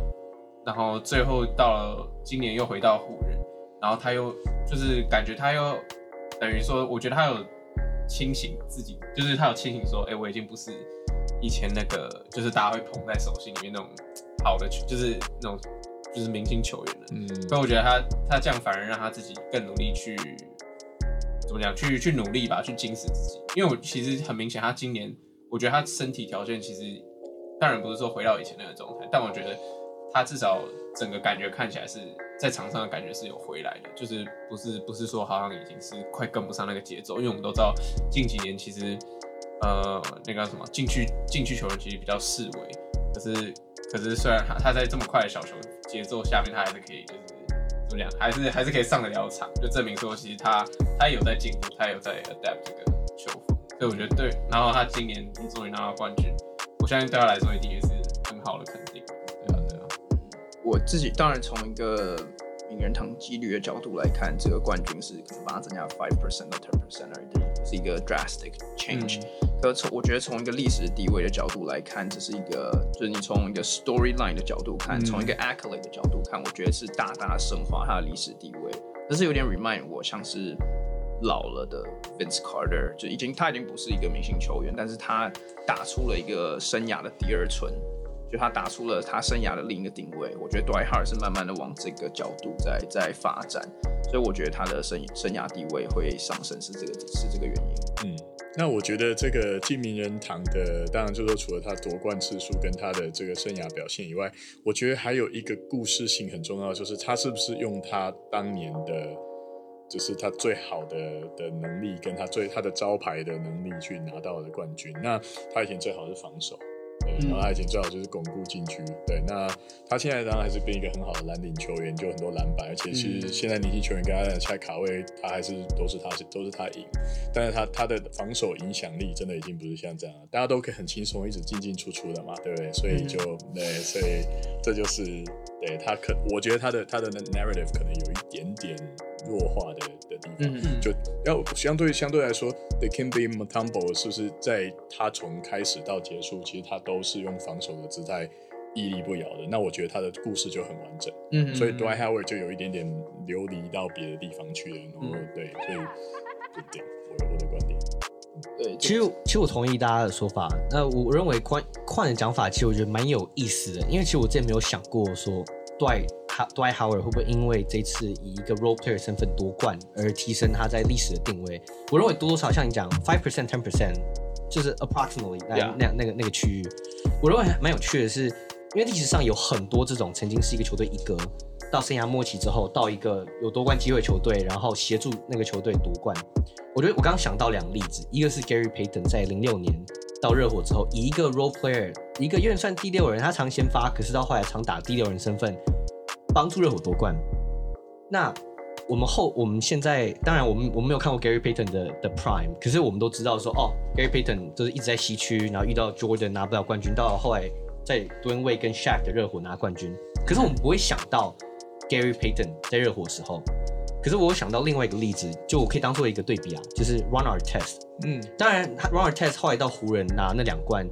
然后最后到了今年又回到湖人，然后他又就是感觉他又等于说，我觉得他有。清醒自己，就是他有清醒说，哎、欸，我已经不是以前那个，就是大家会捧在手心里面那种好的球，就是那种就是明星球员了。嗯，所以我觉得他他这样反而让他自己更努力去怎么讲，去去努力吧，去精实自己。因为我其实很明显，他今年我觉得他身体条件其实当然不是说回到以前那个状态，但我觉得他至少整个感觉看起来是。在场上的感觉是有回来的，就是不是不是说好像已经是快跟不上那个节奏，因为我们都知道近几年其实呃那个什么禁区禁区球员其实比较示威，可是可是虽然他他在这么快的小球节奏下面，他还是可以就是怎么讲，还是还是可以上得了场，就证明说其实他他有在进步，他有在 adapt 这个球风，所以我觉得对，然后他今年终于拿到冠军，我相信对他来说一定也是很好的肯定。我自己当然从一个名人堂几率的角度来看，这个冠军是可能帮他增加 five percent 到 ten percent 而已，这是一个 drastic change。可从我觉得从一个历史地位的角度来看，这是一个就是你从一个 storyline 的角度看，从一个 accolade 的角度看，我觉得是大大升华他的历史地位。但是有点 remind 我像是老了的 Vince Carter，就已经他已经不是一个明星球员，但是他打出了一个生涯的第二春。就他打出了他生涯的另一个定位，我觉得 Dwight Hart 是慢慢的往这个角度在在发展，所以我觉得他的生生涯地位会上升是这个是这个原因。嗯，那我觉得这个进名人堂的，当然就是说除了他夺冠次数跟他的这个生涯表现以外，我觉得还有一个故事性很重要，就是他是不是用他当年的，就是他最好的的能力跟他最他的招牌的能力去拿到了冠军。那他以前最好是防守。对，然后他以前最好就是巩固禁区，对，那他现在当然还是变一个很好的蓝领球员，就很多篮板，而且是现在年轻球员跟他在卡位，他还是都是他是都是他赢，但是他他的防守影响力真的已经不是像这样了，大家都可以很轻松一直进进出出的嘛，对不对？所以就对，所以这就是对他可，我觉得他的他的 narrative 可能有一点点弱化的的地方，嗯嗯就要相对相对来说，Dikembe Mutombo 是不是在他从开始到结束，其实他都是用防守的姿态屹立不摇的。那我觉得他的故事就很完整，嗯，嗯，嗯，所以 Dwight Howard 就有一点点流离到别的地方去了。然后对，所以对对，我有我的观点。对，其实其实我同意大家的说法。那我认为宽宽的讲法，其实我觉得蛮有意思的，因为其实我之前没有想过说。Dwight Dwight Howard 会不会因为这次以一个 role player 身份夺冠而提升他在历史的定位？我认为多多少少像你讲 five percent ten percent，就是 approximately 那.那那个那个区域。我认为蛮有趣的是，因为历史上有很多这种曾经是一个球队一哥，到生涯末期之后到一个有夺冠机会球队，然后协助那个球队夺冠。我觉得我刚刚想到两个例子，一个是 Gary Payton 在零六年到热火之后，以一个 role player。一个有点算第六人，他常先发，可是到后来常打第六人身份，帮助热火夺冠。那我们后我们现在当然我们我们没有看过 Gary Payton 的的 Prime，可是我们都知道说哦，Gary Payton 就是一直在西区，然后遇到 Jordan 拿不了冠军，到后来在 Dunway 跟 Shaq 的热火拿冠军。可是我们不会想到 Gary Payton 在热火时候，可是我有想到另外一个例子，就我可以当做一个对比啊，就是 Ron Artest。嗯，当然 Ron Artest 后来到湖人拿那两冠。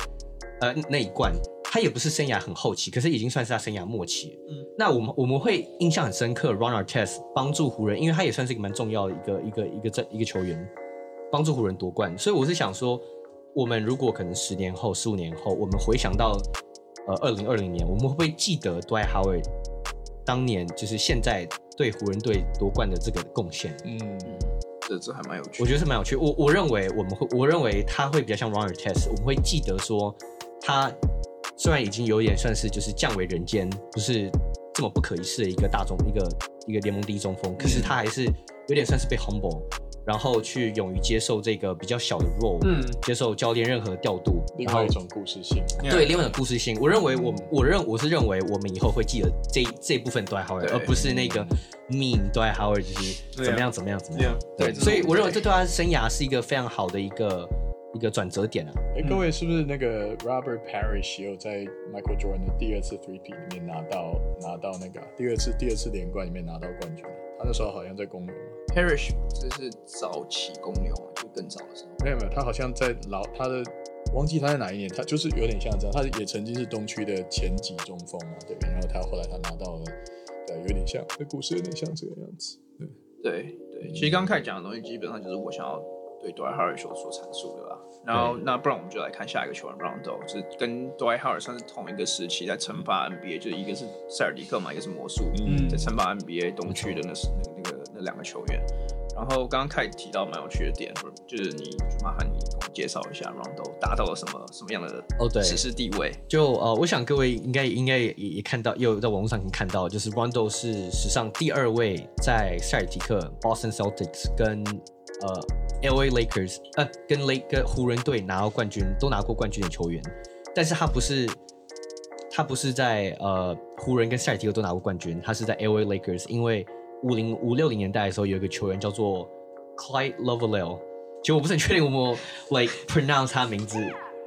呃，那一冠他也不是生涯很后期，可是已经算是他生涯末期。嗯，那我们我们会印象很深刻，Ron Artest 帮助湖人，因为他也算是一个蛮重要的一个一个一个这一个球员，帮助湖人夺冠。所以我是想说，我们如果可能十年后、十五年后，我们回想到呃二零二零年，我们会不会记得 Dwight Howard 当年就是现在对湖人队夺冠的这个贡献？嗯，这这还蛮有趣。我觉得是蛮有趣。我我认为我们会，我认为他会比较像 Ron Artest，我们会记得说。他虽然已经有点算是就是降为人间，不是这么不可一世的一个大中一个一个联盟第一中锋，可是他还是有点算是被 humble，然后去勇于接受这个比较小的 role，嗯，接受教练任何调度，另外一种故事性，对，另外一种故事性。我认为我我认我是认为我们以后会记得这这部分 Dwight Howard，而不是那个 mean Dwight Howard 就是怎么样怎么样怎么样。对，所以我认为这对他生涯是一个非常好的一个。一个转折点啊！哎，各位是不是那个 Robert Parrish 有在 Michael Jordan 的第二次 three-peat 里面拿到拿到那个第二次第二次连冠里面拿到冠军？他那时候好像在公牛。Parrish 这是早期公牛，就更早的时候。没有没有，他好像在老他的忘记他在哪一年，他就是有点像这样，他也曾经是东区的前几中锋嘛，对？然后他后来他拿到了，对，有点像那故事有点像这个样子。对对对，其实刚开始讲的东西基本上就是我想要。对 Dwight Howard 所所阐述的吧，然后那不然我们就来看下一个球员 Rondo，就是跟 Dwight Howard 算是同一个时期在称霸 NBA，就是一个是塞尔迪克嘛，一个是魔术，嗯，在称霸 NBA 东区的那是那那个那两个球员。然后刚刚开始提到蛮有趣的点，就是你麻烦你给我们介绍一下 Rondo 达到了什么什么样的哦对史诗地位？就呃，我想各位应该应该也也看到，也有在网络上可以看到，就是 Rondo 是史上第二位在塞尔提克 Boston Celtics 跟呃。L.A. Lakers，呃，跟雷跟湖人队拿到冠军，都拿过冠军的球员，但是他不是，他不是在呃湖人跟塞尔提克都拿过冠军，他是在 L.A. Lakers，因为五零五六零年代的时候有一个球员叫做 Clyde Lovellell，其实我不是很确定我们 like pronounce 他名字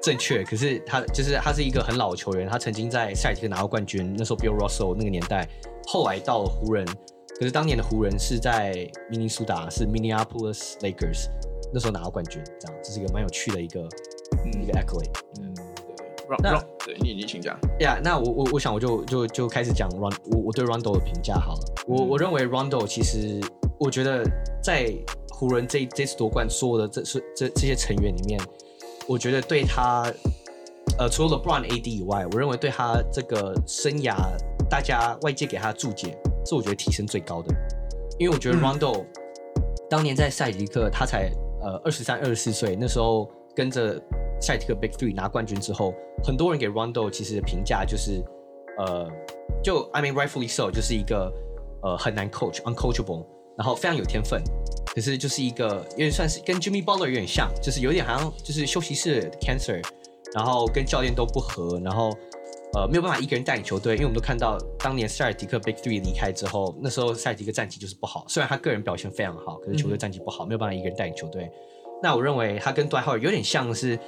正确，可是他就是他是一个很老的球员，他曾经在赛尔提克拿过冠军，那时候 Bill Russell 那个年代，后来到了湖人。可是当年的湖人是在明尼苏达，是 Minneapolis Lakers，那时候拿到冠军，这样这是一个蛮有趣的一个、一个 accolade。那对你你请讲。呀，yeah, 那我我我想我就就就开始讲 Ron，我我对 Rondo 的评价好了。我、嗯、我认为 Rondo 其实，我觉得在湖人这这次夺冠所有的这是这这些成员里面，我觉得对他，呃，除了 LeBron AD 以外，我认为对他这个生涯，大家外界给他的注解。是我觉得提升最高的，因为我觉得 Rondo 当年在赛迪克，他才呃二十三、二十四岁，那时候跟着塞尔提克 Big Three 拿冠军之后，很多人给 Rondo 其实评价就是，呃，就 I mean rightfully so，就是一个呃很难 coach，uncoachable，然后非常有天分，可是就是一个有点算是跟 Jimmy Butler 有点像，就是有点好像就是休息室 cancer，然后跟教练都不合，然后呃没有办法一个人带领球队，因为我们都看到当年塞尔迪克 Big Three 离开之后，那时候塞尔迪克战绩就是不好，虽然他个人表现非常好，可是球队战绩不好，没有办法一个人带领球队。那我认为他跟 Dwight Howard 有点像是。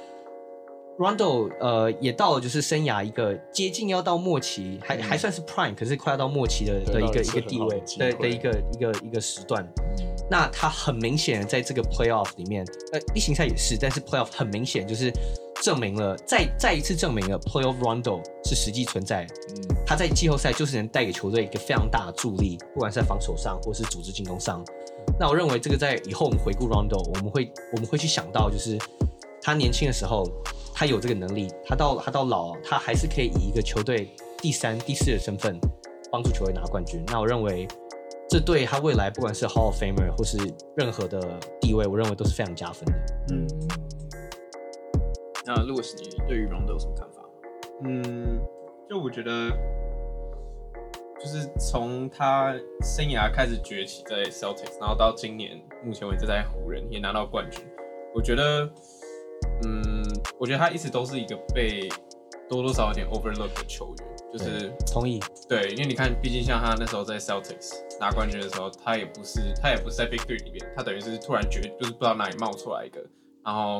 Rondo 呃，也到了就是生涯一个接近要到末期，还还算是 Prime，可是快要到末期的的一个一个地位的的一个一个一个时段。那他很明显在这个 Playoff 里面，呃，例行赛也是，但是 Playoff 很明显就是证明了再再一次证明了 Playoff Rondo 是实际存在。嗯，他在季后赛就是能带给球队一个非常大的助力，不管是在防守上或是组织进攻上。那我认为这个在以后我们回顾 Rondo，我们会我们会去想到就是他年轻的时候。他有这个能力，他到他到老，他还是可以以一个球队第三、第四的身份帮助球队拿冠军。那我认为，这对他未来不管是 Hall of Famer 或是任何的地位，我认为都是非常加分的。嗯。那 Louis，你对于 Rondo 有什么看法？嗯，就我觉得，就是从他生涯开始崛起在 Celtics，然后到今年目前为止在湖人也拿到冠军，我觉得，嗯。我觉得他一直都是一个被多多少少有点 overlook 的球员，就是同意。对，因为你看，毕竟像他那时候在 Celtics 拿冠军的时候，他也不是他也不是在 Big Three 里面，他等于是突然觉就是不知道哪里冒出来一个，然后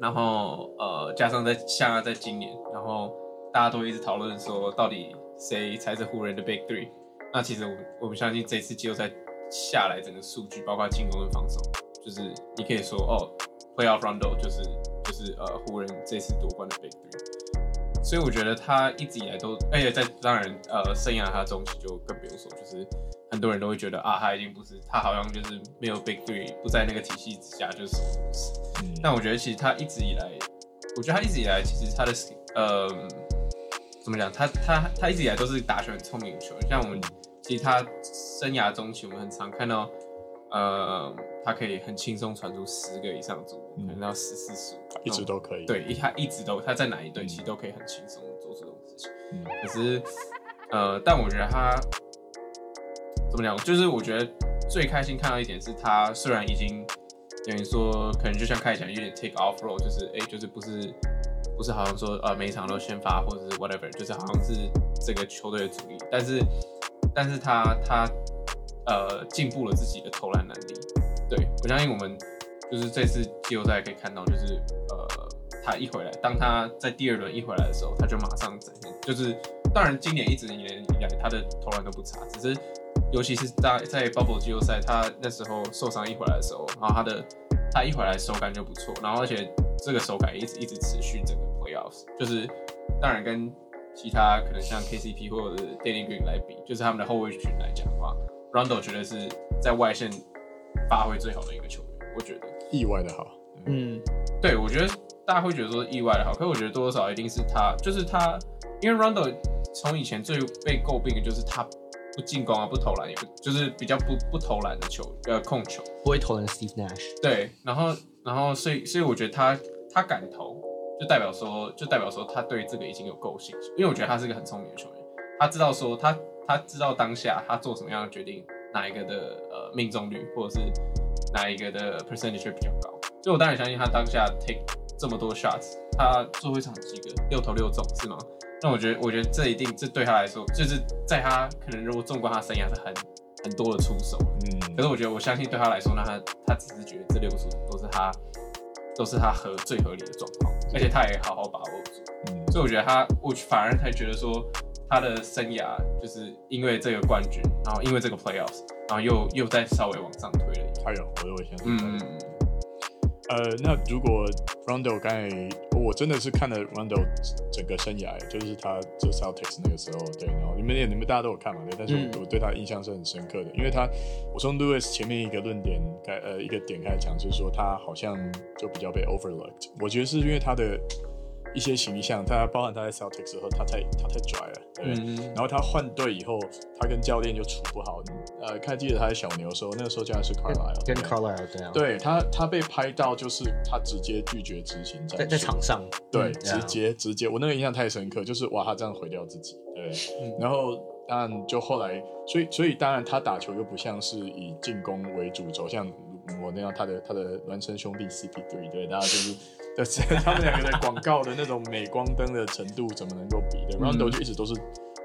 然后呃加上在像他在今年，然后大家都一直讨论说到底谁才是湖人的 Big Three。那其实我我们相信这次季后赛下来整个数据，包括进攻跟防守，就是你可以说哦，Playoff Rondo 就是。就是呃湖人这次夺冠的 Big Three，所以我觉得他一直以来都，而且在当然呃生涯他中期就更不用说，就是很多人都会觉得啊他已经不是他好像就是没有 Big Three 不在那个体系之下就是但我觉得其实他一直以来，我觉得他一直以来其实他的呃怎么讲，他他他一直以来都是打球很聪明的球员，像我们其实他生涯中期我们很常看到呃。他可以很轻松传出十个以上助攻，可能到十四十五，一直都可以。对，他一直都他在哪一队，其实都可以很轻松做出这种事情。嗯、可是，呃，但我觉得他怎么讲？就是我觉得最开心看到一点是他虽然已经等于说，可能就像开始讲有点 take off role，就是哎、欸，就是不是不是好像说呃每一场都先发或者是 whatever，就是好像是这个球队的主力，但是但是他他呃进步了自己的投篮能力。对，我相信我们就是这次季后赛可以看到，就是呃，他一回来，当他在第二轮一回来的时候，他就马上展现，就是当然今年一直以来他的投篮都不差，只是尤其是在在 Bubble 季后赛，他那时候受伤一回来的时候，然后他的他一回来手感就不错，然后而且这个手感一直一直持续整个 Playoffs，就是当然跟其他可能像 KCP 或者 Danny Green 来比，就是他们的后卫群来讲的话，Rondo 绝对是在外线。发挥最好的一个球员，我觉得意外的好。嗯，对，我觉得大家会觉得说意外的好，可是我觉得多多少少一定是他，就是他，因为 Rondo 从以前最被诟病的就是他不进攻啊，不投篮，也不就是比较不不投篮的球，呃，控球不会投篮，Steve Nash。对，然后然后所以所以我觉得他他敢投，就代表说就代表说他对这个已经有够信心，因为我觉得他是一个很聪明的球员，他知道说他他知道当下他做什么样的决定。哪一个的呃命中率，或者是哪一个的 percentage 比较高？所以我当然相信他当下 take 这么多 shots，他最后一场几个六投六中是吗？那我觉得，我觉得这一定这对他来说，就是在他可能如果纵观他生涯是很很多的出手，嗯，可是我觉得我相信对他来说，那他他只是觉得这六个出手都是他都是他合最合理的状况，而且他也好好把握住，嗯，所以我觉得他我反而才觉得说。他的生涯就是因为这个冠军，然后因为这个 playoffs，然后又又再稍微往上推了一点。还有，我都会相信。嗯呃，那如果 Rondo 刚才我真的是看了 Rondo 整个生涯，就是他这 Celtics 那个时候，对，然后你们也你们大家都有看嘛，对，但是我，我对他印象是很深刻的，因为他我从 Lewis 前面一个论点开呃一个点开始讲，就是说他好像就比较被 overlooked，我觉得是因为他的。一些形象，他包含他在 Celtics 时候，他太他太拽了，对。嗯、然后他换队以后，他跟教练就处不好。呃，看记得他在小牛的时候，那个时候教练是 Carlisle，跟 Carlisle 这样。对他，他被拍到就是他直接拒绝执行战术，在在场上，对，嗯、直接直接，我那个印象太深刻，就是哇，他这样毁掉自己，对。嗯、然后当然就后来，所以所以当然他打球又不像是以进攻为主轴，像。我那样他的他的孪生兄弟 CP3，对，大家就是，就是 他们两个的广告的那种镁光灯的程度怎么能够比？对，Rondo 就一直都是。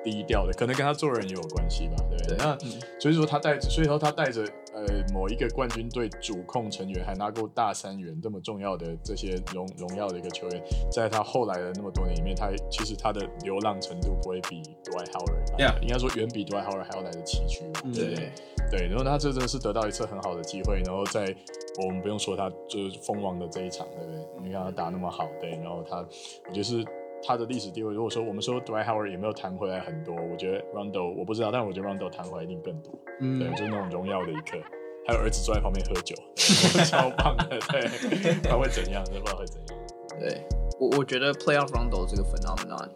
低调的，可能跟他做人也有关系吧，对不对？对那、嗯、所以说他带，所以说他带着呃某一个冠军队主控成员，还拿过大三元这么重要的这些荣荣耀的一个球员，在他后来的那么多年里面，他其实他的流浪程度不会比 Dwight Howard，应该说远比 Dwight Howard 还要来的崎岖，对对对，对。然后他这真的是得到一次很好的机会，然后在我们不用说他就是封王的这一场，对不对？你看他打那么好，对，然后他我觉得是。他的历史地位，如果说我们说 Dwight Howard 有没有弹回来很多，我觉得 Rondo 我不知道，但我觉得 Rondo 弹回来一定更多。嗯，对，就是那种荣耀的一刻。还有儿子坐在旁边喝酒，超棒的。对，他会怎样？不知道会怎样。对我，我觉得 Playoff Rondo 这个 phenomenon。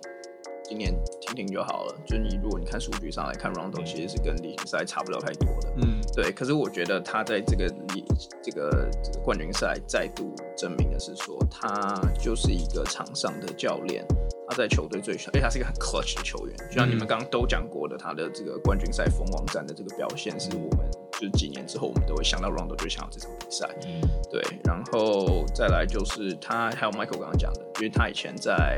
今年听听就好了。就是你，如果你看数据上来看，Rondo 其实是跟例行赛差不了太多的。嗯，对。可是我觉得他在这个例这个这个冠军赛再度证明的是说，他就是一个场上的教练。他在球队最喜欢，而且他是一个很 clutch 的球员。就像你们刚刚都讲过的，他的这个冠军赛封王战的这个表现，是我们就是几年之后我们都会想到 Rondo 就想到这场比赛。嗯，对。然后再来就是他还有 Michael 刚刚讲的，因为他以前在。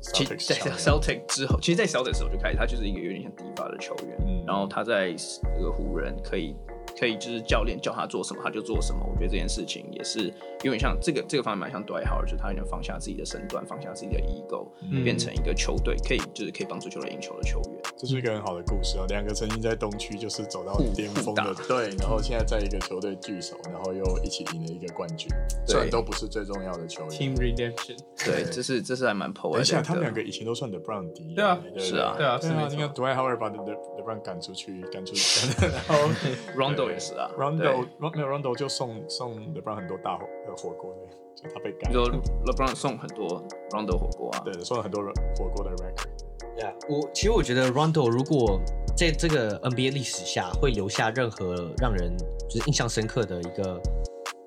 其在 Celtic 之后，其实，在 Celtic 的时候就开始，他就是一个有点像 diva 的球员。嗯，然后他在这个湖人可以。可以，就是教练叫他做什么，他就做什么。我觉得这件事情也是有点像这个这个方面蛮像 Dwight Howard，就是他有点放下自己的身段，放下自己的 ego，、嗯、变成一个球队可以就是可以帮助球队赢球的球员。这是一个很好的故事啊！两个曾经在东区就是走到巅峰的对，然后现在在一个球队聚首，然后又一起赢了一个冠军，虽然都不是最重要的球员。Team Redemption，对，这是这是还蛮 poetic 而且他们两个以前都算 The Brown 第一，对啊，对对？是啊，对啊，对啊，应该 Dwight Howard 把 LeBron 赶出去，赶出去，然后 Rondo 也是啊，Rondo。没有 Rondo 就送送 The Brown 很多大火的火锅，就他被赶。就 LeBron 送很多 Rondo 火锅啊，对，送了很多火锅的 record。Yeah，我其实我觉得 Rondo 如果在这个 NBA 历史下会留下任何让人就是印象深刻的一个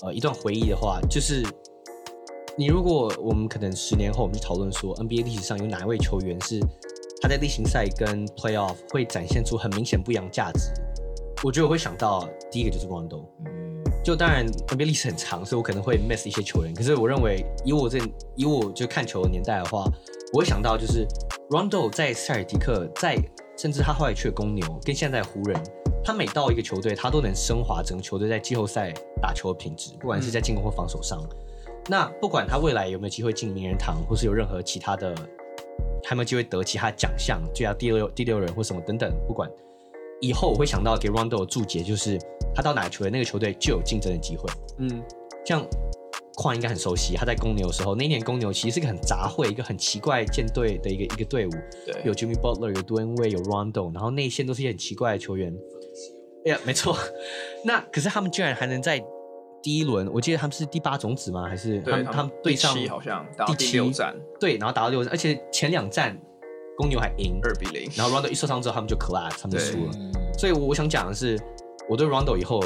呃一段回忆的话，就是你如果我们可能十年后我们去讨论说 NBA 历史上有哪一位球员是他在例行赛跟 Playoff 会展现出很明显不一样价值。我觉得我会想到第一个就是 Rondo，嗯，就当然 NBA 历史很长，所以我可能会 miss 一些球员。可是我认为以我这以我就看球的年代的话，我会想到就是 Rondo 在塞尔迪克，在甚至他后来去了公牛，跟现在湖人，他每到一个球队，他都能升华整个球队在季后赛打球的品质，不管是在进攻或防守上。嗯、那不管他未来有没有机会进名人堂，或是有任何其他的，还有没有机会得其他奖项，最佳第六第六人或什么等等，不管。以后我会想到给 Rondo 的注解，就是他到哪个球队，那个球队就有竞争的机会。嗯，像矿应该很熟悉，他在公牛的时候，那一年公牛其实是个很杂烩、一个很奇怪舰队的一个一个队伍。对，有 Jimmy Butler，有 Dwyane Wade，有 Rondo，然后内线都是一些很奇怪的球员。哎呀，没错。那可是他们居然还能在第一轮，我记得他们是第八种子吗？还是他们他们对上好像第七战？对，然后打到六战，而且前两战。公牛还赢二比零，然后 Rondo 一受伤之后，他们就 collapse，他们就输了。所以我想讲的是，我对 Rondo 以后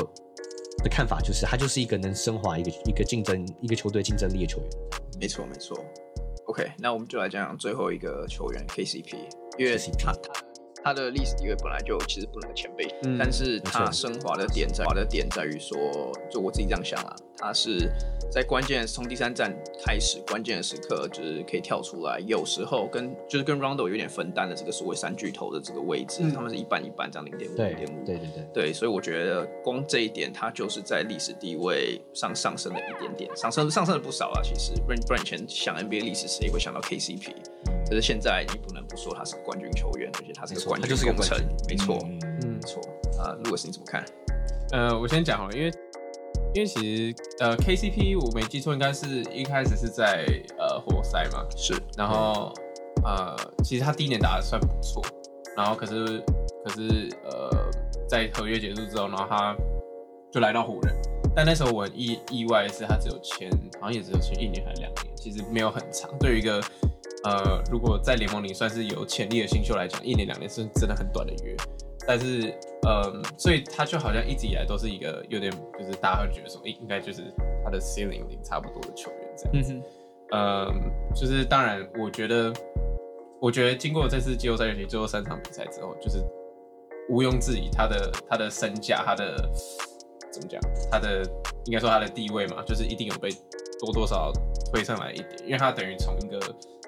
的看法就是，他就是一个能升华一个一个竞争一个球队竞争力的球员。没错，没错。OK，那我们就来讲讲最后一个球员 KCP，因为他他他的历史地位本来就其实不能前辈，嗯、但是他升华的点在华的点在于说，就我自己这样想啊，他是。在关键从第三站开始，关键的时刻就是可以跳出来，有时候跟就是跟 Rondo 有点分担的这个所谓三巨头的这个位置，嗯、他们是一半一半这样零点五零点五，对对对对，所以我觉得光这一点，他就是在历史地位上上升了一点点，上升上升了不少啊。其实不然不然以前想 NBA 历史，谁会想到 KCP？可是现在你不能不说他是冠军而且他是一个冠军功臣，没错，嗯，没错。啊，Louis 你怎么看？呃，我先讲好了，因为。因为其实呃，KCP 我没记错，应该是一开始是在呃活塞嘛，是。然后呃，其实他第一年打的算不错，然后可是可是呃，在合约结束之后，然后他就来到湖人。但那时候我很意意外的是，他只有签，好像也只有签一年还是两年，其实没有很长。对于一个呃，如果在联盟里算是有潜力的新秀来讲，一年两年是真的很短的约。但是，嗯，所以他就好像一直以来都是一个有点，就是大家会觉得说，诶、欸，应该就是他的 ceiling 差不多的球员这样子。嗯，嗯，就是当然，我觉得，我觉得经过这次季后赛尤其最后三场比赛之后，就是毋庸置疑他的他的身价，他的怎么讲，他的应该说他的地位嘛，就是一定有被多多少少推上来一点，因为他等于从一个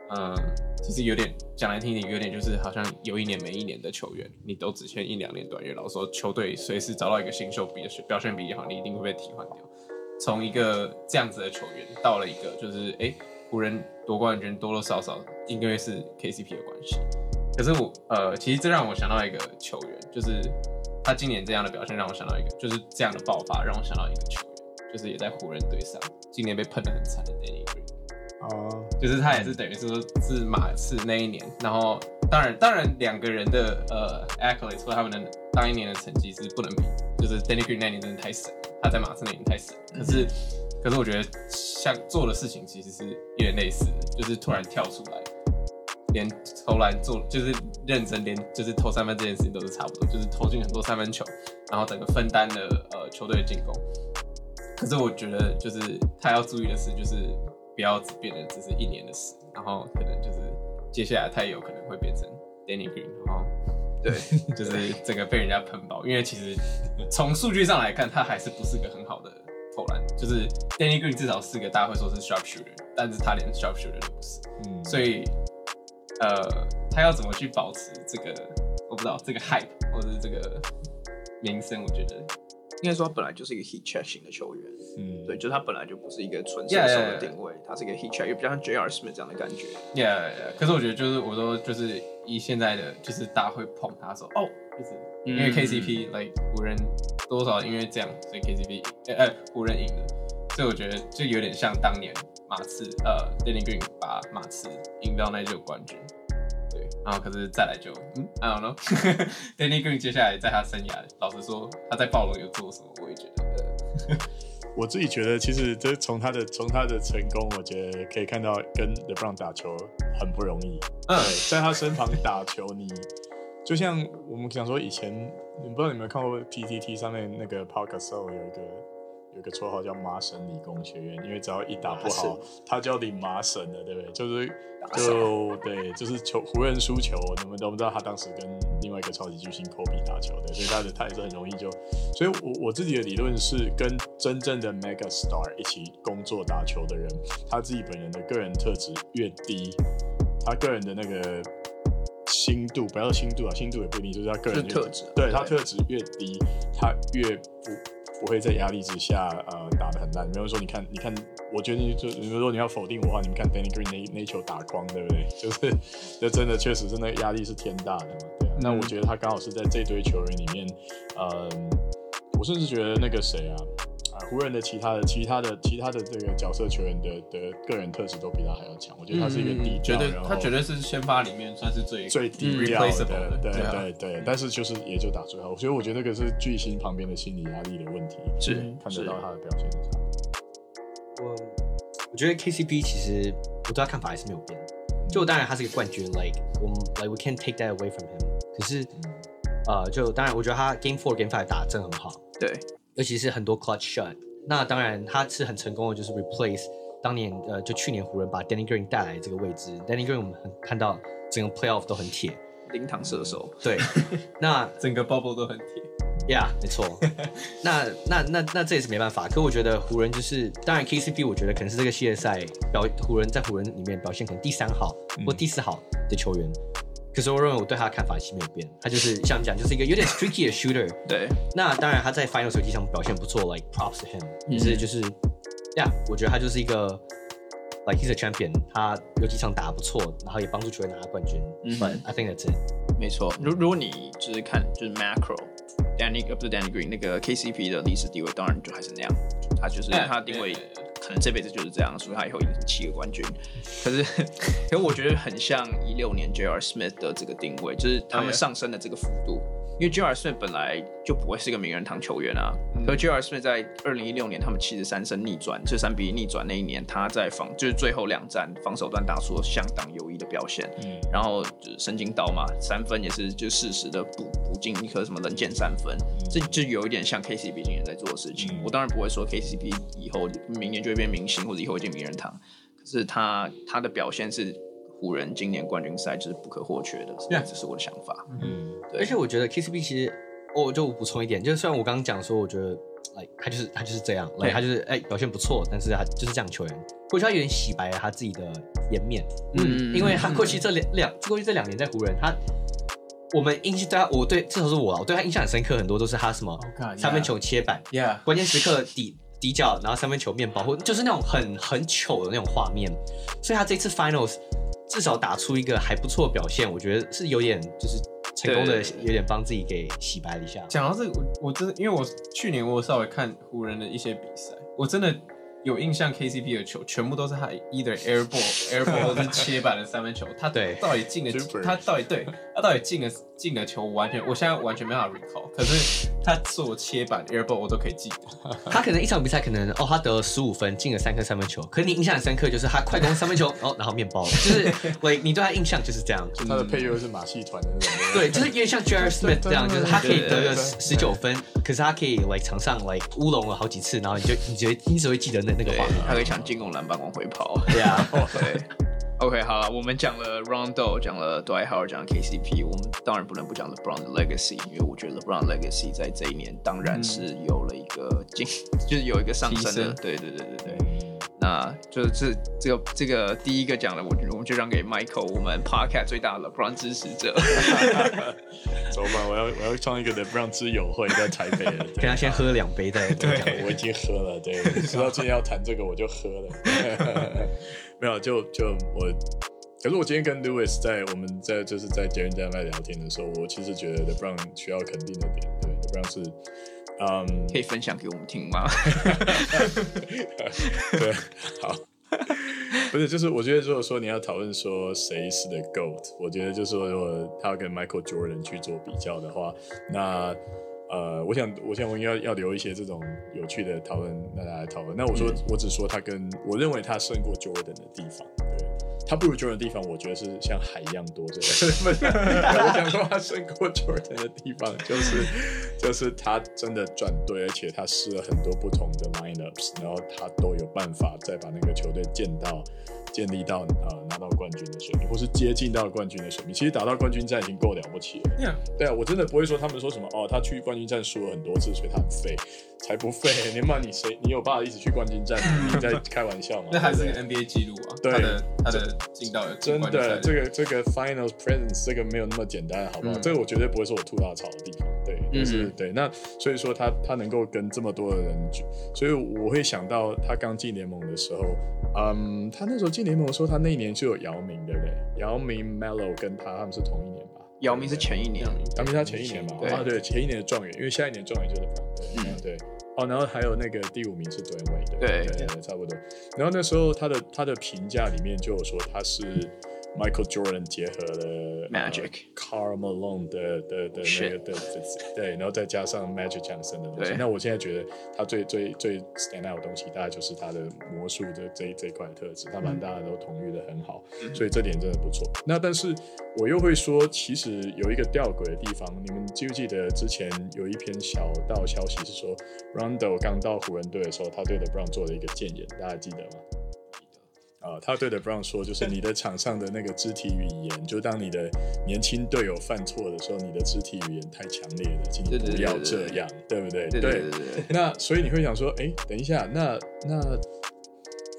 嗯，其实有点讲来听听，有点就是好像有一年没一年的球员，你都只签一两年短约，然后说球队随时找到一个新秀比的表现比较好，你一定会被替换掉。从一个这样子的球员到了一个就是哎，湖人夺冠军多多少少应该是 KCP 的关系。可是我呃，其实这让我想到一个球员，就是他今年这样的表现让我想到一个，就是这样的爆发让我想到一个球员，就是也在湖人队上，今年被喷的很惨的 Danny Green。哦，uh, 就是他也是等于是说是马刺那一年，然后当然当然两个人的呃 accolades 或他们的当一年的成绩是不能比，就是 Danny Green 那年真的太神。他在马刺那年太神，可是，嗯、可是我觉得像做的事情其实是有点类似的，就是突然跳出来，连投篮做就是认真，连就是投三分这件事情都是差不多，就是投进很多三分球，然后整个分担了呃球队的进攻。可是我觉得就是他要注意的是，就是不要只变得只是一年的事，然后可能就是接下来他也有可能会变成 Danny Green，然后。对，就是整个被人家喷爆，因为其实从数据上来看，他还是不是个很好的投篮。就是 Danny Green 至少是个大家会说是 sharp shooter，但是他连 sharp shooter 都不是。嗯，所以呃，他要怎么去保持这个，我不知道这个 hype 或者是这个名声，我觉得。应该说他本来就是一个 heat check 型的球员，嗯，对，就是他本来就不是一个纯射手的定位，yeah, yeah, yeah. 他是一个 check，也比较像 J.R. Smith 这样的感觉。Yeah. 可是我觉得就是我说就是以现在的就是大家会捧他说哦，就是因为 KCP 来、嗯 like, 湖人多少因为这样，所以 KCP 呃、欸欸、湖人赢了，所以我觉得就有点像当年马刺呃 Danny Green 把马刺赢到那届冠军。然后可是再来就嗯，I don't know，Danny Green 接下来在他生涯，老实说他在暴龙有做什么，我也觉得，我自己觉得其实这从他的从他的成功，我觉得可以看到跟 LeBron 打球很不容易。嗯，在他身旁打球，你就像我们想说以前，你不知道你有没有看过 PTT 上面那个 Pau Gasol 有一个有个绰号叫麻省理工学院，因为只要一打不好，他就要领麻省的，对不对？就是。就对，就是球湖人输球，你们都不知道他当时跟另外一个超级巨星科比打球的，所以他的他也是很容易就，所以我我自己的理论是，跟真正的 mega star 一起工作打球的人，他自己本人的个人特质越低，他个人的那个心度，不要说心度啊，心度也不一定，就是他个人特质，对他特质越低，他越不。不会在压力之下，呃，打得很烂。没有说，你看，你看，我觉得就，比如果你要否定我的话，你们看 Danny Green 那那球打框，对不对？就是，就真的确实是那个压力是天大的嘛。对啊。那我觉得他刚好是在这堆球员里面，呃，我甚至觉得那个谁啊。湖人的其他的、其他的、其他的这个角色球员的的个人特质都比他还要强，我觉得他是一个低调，绝对他绝对是先发里面算是最最低调的，对对对。但是就是也就打最好，所以我觉得那个是巨星旁边的心理压力的问题，是看得到他的表现的差。我我觉得 KCP 其实我对他看法还是没有变，就当然他是一个冠军，like 我们 like we can't take that away from him。可是呃，就当然我觉得他 Game Four Game Five 打的真的很好，对。尤其是很多 clutch shot，那当然他是很成功的，就是 replace 当年呃就去年湖人把 Danny Green 带来这个位置。Danny Green 我们很看到整个 playoff 都很铁，灵堂射手。对，那整个 bubble 都很铁。Yeah，没错。那那那那这也是没办法。可我觉得湖人就是，当然 KCP 我觉得可能是这个系列赛表湖人在湖人里面表现可能第三好或第四好的球员。可是我认为我对他的看法其实没有变，他就是像你讲，就是一个有点 tricky 的 shooter。对，那当然他在 final 手机上表现不错，like props to him。也是就是，，yeah，，我觉得他就是一个 like he's a champion，他有几场打得不错，然后也帮助球队拿了冠军。嗯，But I think that's it。没错，如如果你就是看就是 macro，Danny 不是 Danny Green 那个 KCP 的历史地位，当然就还是那样，他就是他的定位。可能这辈子就是这样，所以他以后赢成七个冠军。可是，可是我觉得很像一六年 J.R. Smith 的这个定位，就是他们上升的这个幅度。因为 J.R. Smith 本来就不会是一个名人堂球员啊。嗯、可是 J.R. Smith 在二零一六年他们七十三胜逆转，这三比一逆转那一年，他在防就是最后两战防守端打出了相当优异的表现。嗯，然后就是神经刀嘛，三分也是就适时的补补进一颗什么冷箭三分，嗯、这就有一点像 KCP 今年在做的事情。嗯、我当然不会说 KCP 以后明年就会变明星或者以后会进名人堂，可是他他的表现是。湖人今年冠军赛就是不可或缺的，这只是我的想法。嗯，对。而且我觉得 KCP 其实，我就补充一点，就是虽然我刚刚讲说，我觉得，like 他就是他就是这样，like 他就是哎、欸、表现不错，但是他就是这样球员，过去他有点洗白了他自己的颜面，嗯，因为他过去这两两过去这两年在湖人，他我们印象对他，我对至少是我啊，我对他印象很深刻，很多都是他什么、三分球切板，yeah, 关键时刻底底角，然后三分球面包，或就是那种很很糗的那种画面，所以他这次 finals 至少打出一个还不错的表现，我觉得是有点就是。成功的有点帮自己给洗白了一下。讲到这个，我我真的，因为我去年我稍微看湖人的一些比赛，我真的。有印象，KCP 的球全部都是他 either air ball air ball 或是切板的三分球，他到底进了，他到底对，他到底进了进了球，完全我现在完全没办法 recall。可是他做切板 air ball 我都可以记得。他可能一场比赛可能哦，他得了十五分，进了三颗三分球。可是你印象很深刻，就是他快攻三分球，哦，然后面包，就是 喂，你对他印象就是这样。就他的配乐是马戏团的那种。对，就是有点像 J.R. Smith 这样，就是他可以得个十九分，可是他可以 like 场上 like 乌龙了好几次，然后你就你觉得你只会记得那那个画面，他可以抢。进攻篮板往回跑，对啊，对，OK，好了，我们讲了 Rondo，讲了 Dwight Howard，讲了 KCP，我们当然不能不讲 LeBron 的 Legacy，因为我觉得 LeBron Legacy 在这一年当然是有了一个进，就是有一个上升的，对对对对对。那就是这这个这个第一个讲的，我我们就让给 Michael，我们 Podcast 最大的 LeBron 支持者。走吧，我要我要创一个 LeBron 之友会在台北了，跟他先喝两杯再讲。对，我已经喝了，对，知道今天要谈这个我就喝了。没有，就就我，可是我今天跟 Louis 在我们在就是在捷运站在聊天的时候，我其实觉得 LeBron 需要肯定的点，对，LeBron 是。嗯，um, 可以分享给我们听吗？对，好，不是，就是我觉得，如果说你要讨论说谁是 the GOAT，我觉得就是说，如果他要跟 Michael Jordan 去做比较的话，那呃，我想，我想我应该要要留一些这种有趣的讨论，让大家来讨论。那我说，嗯、我只说他跟我认为他胜过 Jordan 的地方，对。他不如 Jordan 的地方，我觉得是像海一样多。这个，我想说他胜过 Jordan 的地方，就是就是他真的转队，而且他试了很多不同的 lineups，然后他都有办法再把那个球队建到。建立到呃拿到冠军的水平，或是接近到冠军的水平，其实打到冠军战已经够了不起了。Yeah. 对啊，我真的不会说他们说什么哦，他去冠军战输了很多次，所以他很废，才不废。你妈，你谁？你有办法一直去冠军战？你在开玩笑吗？那还是个 NBA 记录啊。对，他的进到真的这个这个 Finals Presence 这个没有那么简单，好不好？嗯、这个我绝对不会是我吐大槽的地方。对，就是、嗯、对。那所以说他他能够跟这么多的人，所以我会想到他刚进联盟的时候，嗯，他那时候进。联盟的时候他那一年就有姚明，对不对？姚明、Melo 跟他他们是同一年吧？姚明是前一年，姚明他前一年嘛？啊，对，前一年的状元，因为下一年状元就是 LeBron，对，哦，然后还有那个第五名是 Wade，对对对，差不多。然后那时候他的他的评价里面就有说他是。Michael Jordan 结合了 Magic、Carl Malone 的的的那个的对，然后再加上 Magic Johnson 的东西。那我现在觉得他最最最 stand out 的东西，大概就是他的魔术的这这一块特质，他们大家都统御的很好，所以这点真的不错。那但是我又会说，其实有一个吊诡的地方，你们记不记得之前有一篇小道消息是说，Rondo 刚到湖人队的时候，他对 LeBron 做了一个谏言，大家记得吗？啊，他对 LeBron 说，就是你的场上的那个肢体语言，就当你的年轻队友犯错的时候，你的肢体语言太强烈了，请你不要这样，对不对？对对对。那所以你会想说，哎，等一下，那那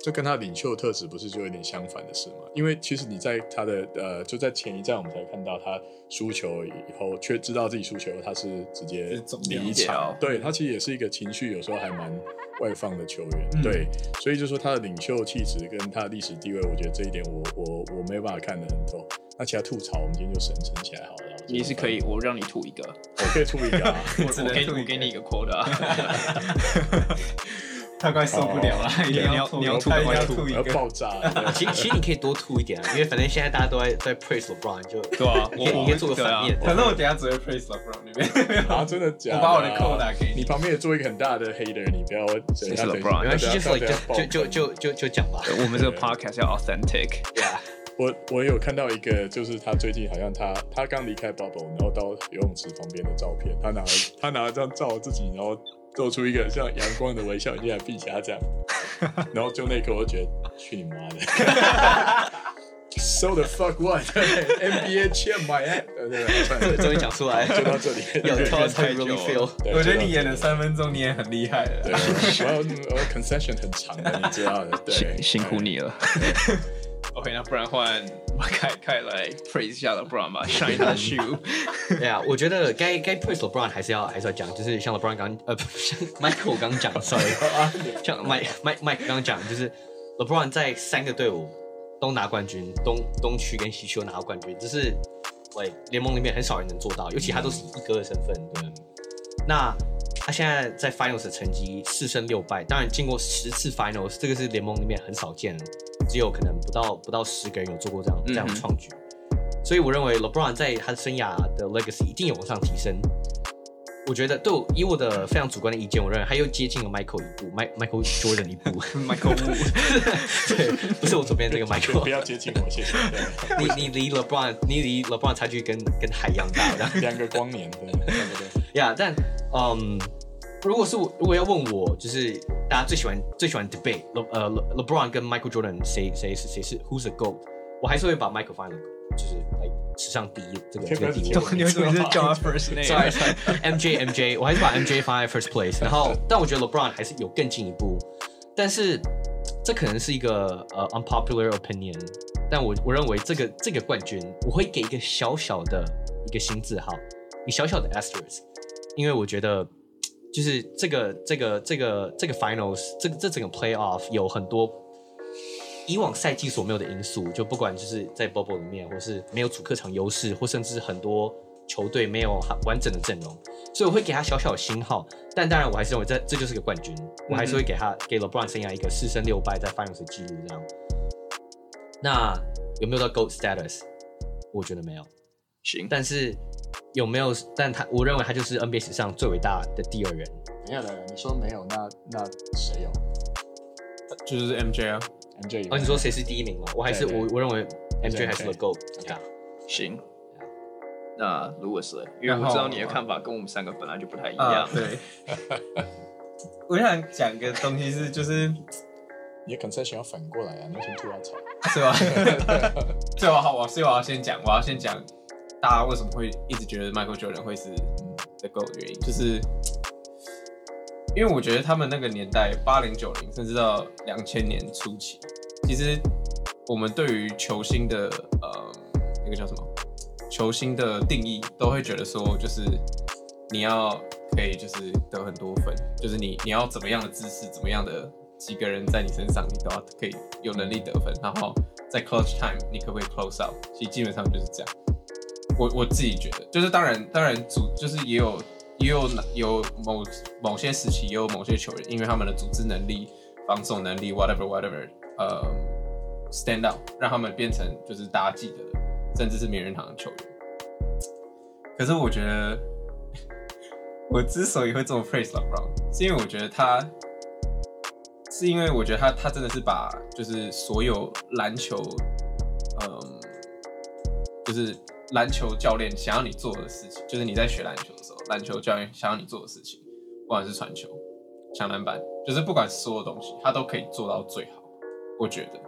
这跟他领袖特质不是就有点相反的事吗？因为其实你在他的呃，就在前一站我们才看到他输球以后，却知道自己输球，他是直接离场。对，他其实也是一个情绪有时候还蛮。外放的球员，嗯、对，所以就说他的领袖气质跟他的历史地位，我觉得这一点我我我没有办法看得很透。那其他吐槽，我们今天就省省起来好了。你是可以，我让你吐一个，我可以吐一个，啊，我我给我给你一个 quota。他快受不了 了，你要你要吐，快吐，要爆炸。其实其实你可以多吐一点啊，因为反正现在大家都在在 praise LeBron，就对啊，我你可以做个反面。反正我等下只会 praise LeBron 那边。啊，真的假的？我把我的扣打给你。你旁边也做一个很大的 hater，你不要 LeBron。没关系，就就就就就讲吧。我们这个 podcast 要 authentic。我我有看到一个，就是他最近好像他他刚离开 bubble，然后到游泳池旁边的照片，他拿了他拿了张照自己，然后。做出一个像阳光的微笑，你像碧霞这样，然后就那一刻，我就觉得去你妈的！So the fuck what？NBA champ my ass，对对对，终于讲出来，就到这里。有 us how you really feel。我觉得你演了三分钟，你也很厉害了。对，我我 concession 很长的，你知道的。对，辛苦你了。OK，那不然换 凯凯来 praise 一下 LeBron 吧，shine 他的 shoe。对啊，我觉得该该 praise LeBron 还是要还是要讲，就是像 LeBron 刚呃，不像 Michael 刚讲，sorry，像 Mike Mike Mike 刚讲，就是 LeBron 在三个队伍都拿冠军，东东区跟西区都拿到冠军，这是喂联盟里面很少人能做到，尤其他都是一哥的身份，对。那他现在在 Finals 的成绩四胜六败，当然经过十次 Finals，这个是联盟里面很少见的。只有可能不到不到十个人有做过这样这样的创举，所以我认为 LeBron 在他的生涯的 legacy 一定有往上提升。我觉得，对，以我的非常主观的意见，我认为他又接近了 Michael 一步，Michael Jordan 一步，Michael Wu，对，不是我左边这个 Michael，不要接近我，谢谢。你你离 LeBron，你离 LeBron 差距跟跟海一样大，两个光年，对对对。呀，但嗯。如果是我，如果要问我，就是大家最喜欢最喜欢 debate，呃，LeBron 跟 Michael Jordan 谁谁是谁是 Who's the GOAT？我还是会把 Michael 放在就是来史上第一这个这个地位。你为什么是叫他 first name？Sorry sorry，MJ MJ，我还是把 MJ 放在 first place。然后，但我觉得 LeBron 还是有更进一步。但是这可能是一个呃 unpopular opinion，但我我认为这个这个冠军我会给一个小小的一个新字号，一个小小的 asterisk，因为我觉得。就是这个这个这个这个 finals 这个这整个 playoff 有很多以往赛季所没有的因素，就不管就是在 bubble 里面，或是没有主客场优势，或甚至很多球队没有完整的阵容，所以我会给他小小的星号。但当然，我还是认为这这就是个冠军，我还是会给他给 LeBron 生涯一个四胜六败在 finals 的记录这样。那有没有到 gold status？我觉得没有。行，但是。有没有？但他我认为他就是 NBA 史上最伟大的第二人。没有的，你说没有，那那谁有？就是 MJ 啊，MJ 有。哦，你说谁是第一名吗？我还是我我认为 MJ 还是 the GOAT。行，那如果是因为我知道你的看法跟我们三个本来就不太一样。对。我想讲个东西是，就是你的 concession 要反过来啊，那先吐他槽，是吧？最好我所以我要先讲，我要先讲。大家为什么会一直觉得 Michael Jordan 会是 the GOAT 原因，就是因为我觉得他们那个年代八零九零，甚至到两千年初期，其实我们对于球星的呃那个叫什么？球星的定义，都会觉得说，就是你要可以就是得很多分，就是你你要怎么样的姿势，怎么样的几个人在你身上，你都要可以有能力得分，然后在 Close time 你可不可以 close out，其实基本上就是这样。我我自己觉得，就是当然当然组就是也有也有有某某些时期也有某些球员，因为他们的组织能力、防守能力，whatever whatever，呃，stand out，让他们变成就是大家记得的，甚至是名人堂的球员。可是我觉得，我之所以会这么 praise LeBron，是因为我觉得他，是因为我觉得他他真的是把就是所有篮球，嗯、就是。篮球教练想要你做的事情，就是你在学篮球的时候，篮球教练想要你做的事情，不管是传球、抢篮板，就是不管所有东西，他都可以做到最好。我觉得，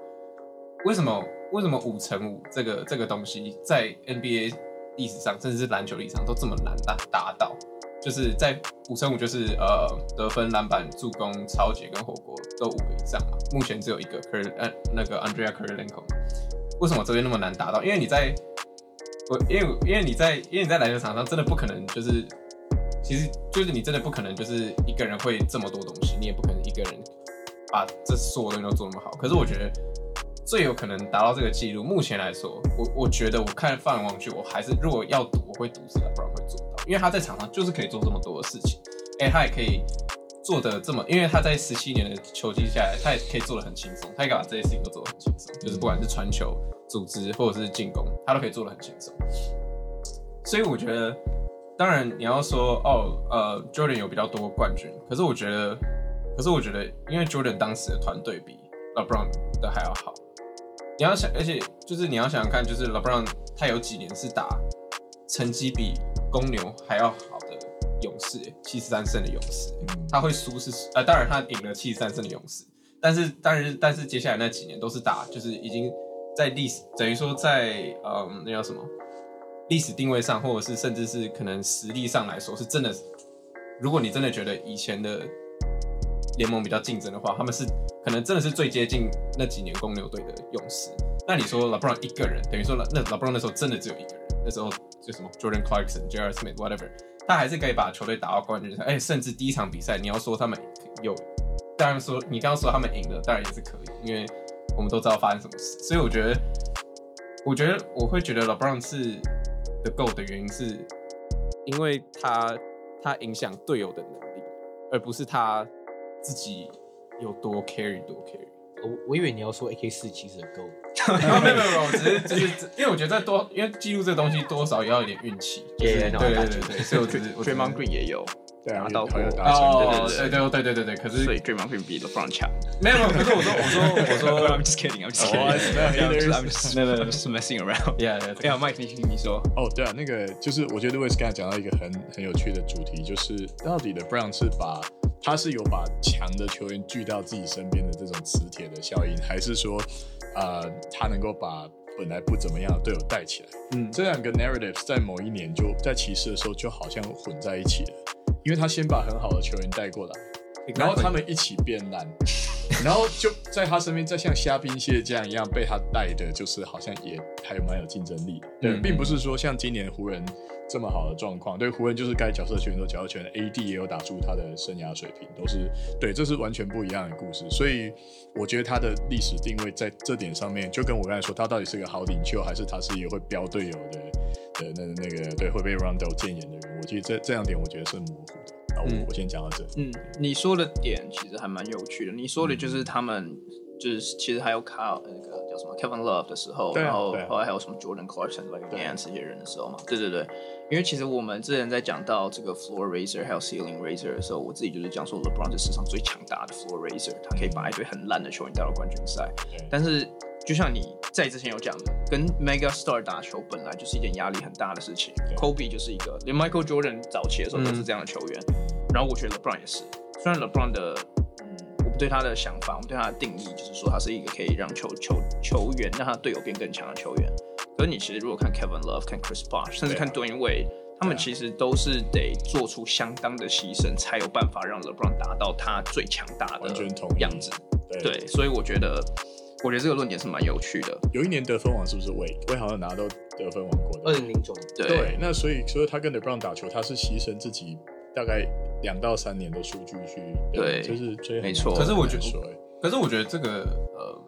为什么为什么五乘五这个这个东西在 NBA 历史上，甚至是篮球历史上都这么难达达到？就是在五乘五，就是呃得分、篮板、助攻、抄截跟火锅都五个以上嘛。目前只有一个，可是呃那个 Andrea k u r i l e n k o 为什么这边那么难达到？因为你在我因为因为你在因为你在篮球场上真的不可能就是，其实就是你真的不可能就是一个人会这么多东西，你也不可能一个人把这所有东西都做那么好。可是我觉得最有可能达到这个记录，目前来说，我我觉得我看放眼望去，我还是如果要赌，我会赌是 LeBron 会做到，因为他在场上就是可以做这么多的事情，哎，他也可以做的这么，因为他在十七年的球季下来，他也可以做的很轻松，他也可以把这些事情都做得很轻松，就是不管是传球。组织或者是进攻，他都可以做的很轻松，所以我觉得，当然你要说哦，呃，Jordan 有比较多冠军，可是我觉得，可是我觉得，因为 Jordan 当时的团队比 LeBron 的还要好，你要想，而且就是你要想想看，就是 LeBron 他有几年是打成绩比公牛还要好的勇士，七十三胜的勇士，他会输是呃，当然他赢了七十三胜的勇士，但是但是但是接下来那几年都是打就是已经。在历史等于说在嗯那叫什么历史定位上，或者是甚至是可能实力上来说，是真的。如果你真的觉得以前的联盟比较竞争的话，他们是可能真的是最接近那几年公牛队的勇士。那你说 LeBron 一个人，等于说那 LeBron 那时候真的只有一个人，那时候就什么 Jordan Clarkson、J.R. Smith，whatever，他还是可以把球队打到冠军赛。哎，甚至第一场比赛，你要说他们有，当然说你刚刚说他们赢了，当然也是可以，因为我们都知道发生什么事。所以我觉得，我觉得我会觉得 LeBron 是 the go 的原因，是因为他他影响队友的能力，而不是他自己有多 carry 多 carry。我我以为你要说 AK 四其实很够，没有没有没有，只是就是因为我觉得多，因为记录这个东西多少也要有点运气，对对对对，所以我觉得 Draymond Green 也有拿到过，哦对对对。对对对，可是所以 Draymond Green 比 LeBron 强，没有没有，可是我说我说 我说，I'm just kidding，I'm just kidding，I'm just messing around，yeah，yeah，yeah Mike 你你说，哦对啊，那个就是我觉得 Louis 刚才讲到一个很很有趣的主题，就是到底 LeBron 是把他是有把强的球员聚到自己身边的这种磁铁的效应，还是说，呃，他能够把本来不怎么样的队友带起来？嗯，这两个 narratives 在某一年就在骑士的时候就好像混在一起了，因为他先把很好的球员带过来，然后他们一起变烂，然后就在他身边再像虾兵蟹将一样被他带的，就是好像也还有蛮有竞争力的。对，嗯、并不是说像今年湖人。这么好的状况，对湖人就是该角色球员都角色球员，AD 也有打出他的生涯水平，都是对，这是完全不一样的故事。所以我觉得他的历史定位在这点上面，就跟我刚才说，他到底是个好领袖，还是他是一个会飙队友的的那那个对会被 Rondo 建言的人？我觉得这这两点我觉得是模糊的。那我、嗯、我先讲到这。嗯，你说的点其实还蛮有趣的。你说的就是他们。就是其实还有卡那个叫什么 Kevin Love 的时候，然后后来还有什么 Jordan Clarkson、Like Ant 这些人的时候嘛，对对对，因为其实我们之前在讲到这个 Floor Raiser 还有 Ceiling Raiser 的时候，我自己就是讲说 LeBron 是史上最强大的 Floor Raiser，他可以把一堆很烂的球员带到冠军赛。但是就像你在之前有讲的，跟 Mega Star 打球本来就是一件压力很大的事情。Kobe 就是一个，连 Michael Jordan 早期的时候都是这样的球员，然后我觉得 LeBron 也是，虽然 LeBron 的。对他的想法，我们对他的定义就是说，他是一个可以让球球球员让他队友变更强的球员。可是你其实如果看 Kevin Love、看 Chris Bosh，甚至看 Wade，他们其实都是得做出相当的牺牲，才有办法让 LeBron 达到他最强大的样子。对，对，所以我觉得，我觉得这个论点是蛮有趣的。有一年得分王是不是 Wade？Wade 好像拿到得分王过的。二零零九年。对，那所以所以他跟 LeBron 打球，他是牺牲自己大概两到三年的数据去，对，就是追没错。可是我觉得。可是我觉得这个，呃，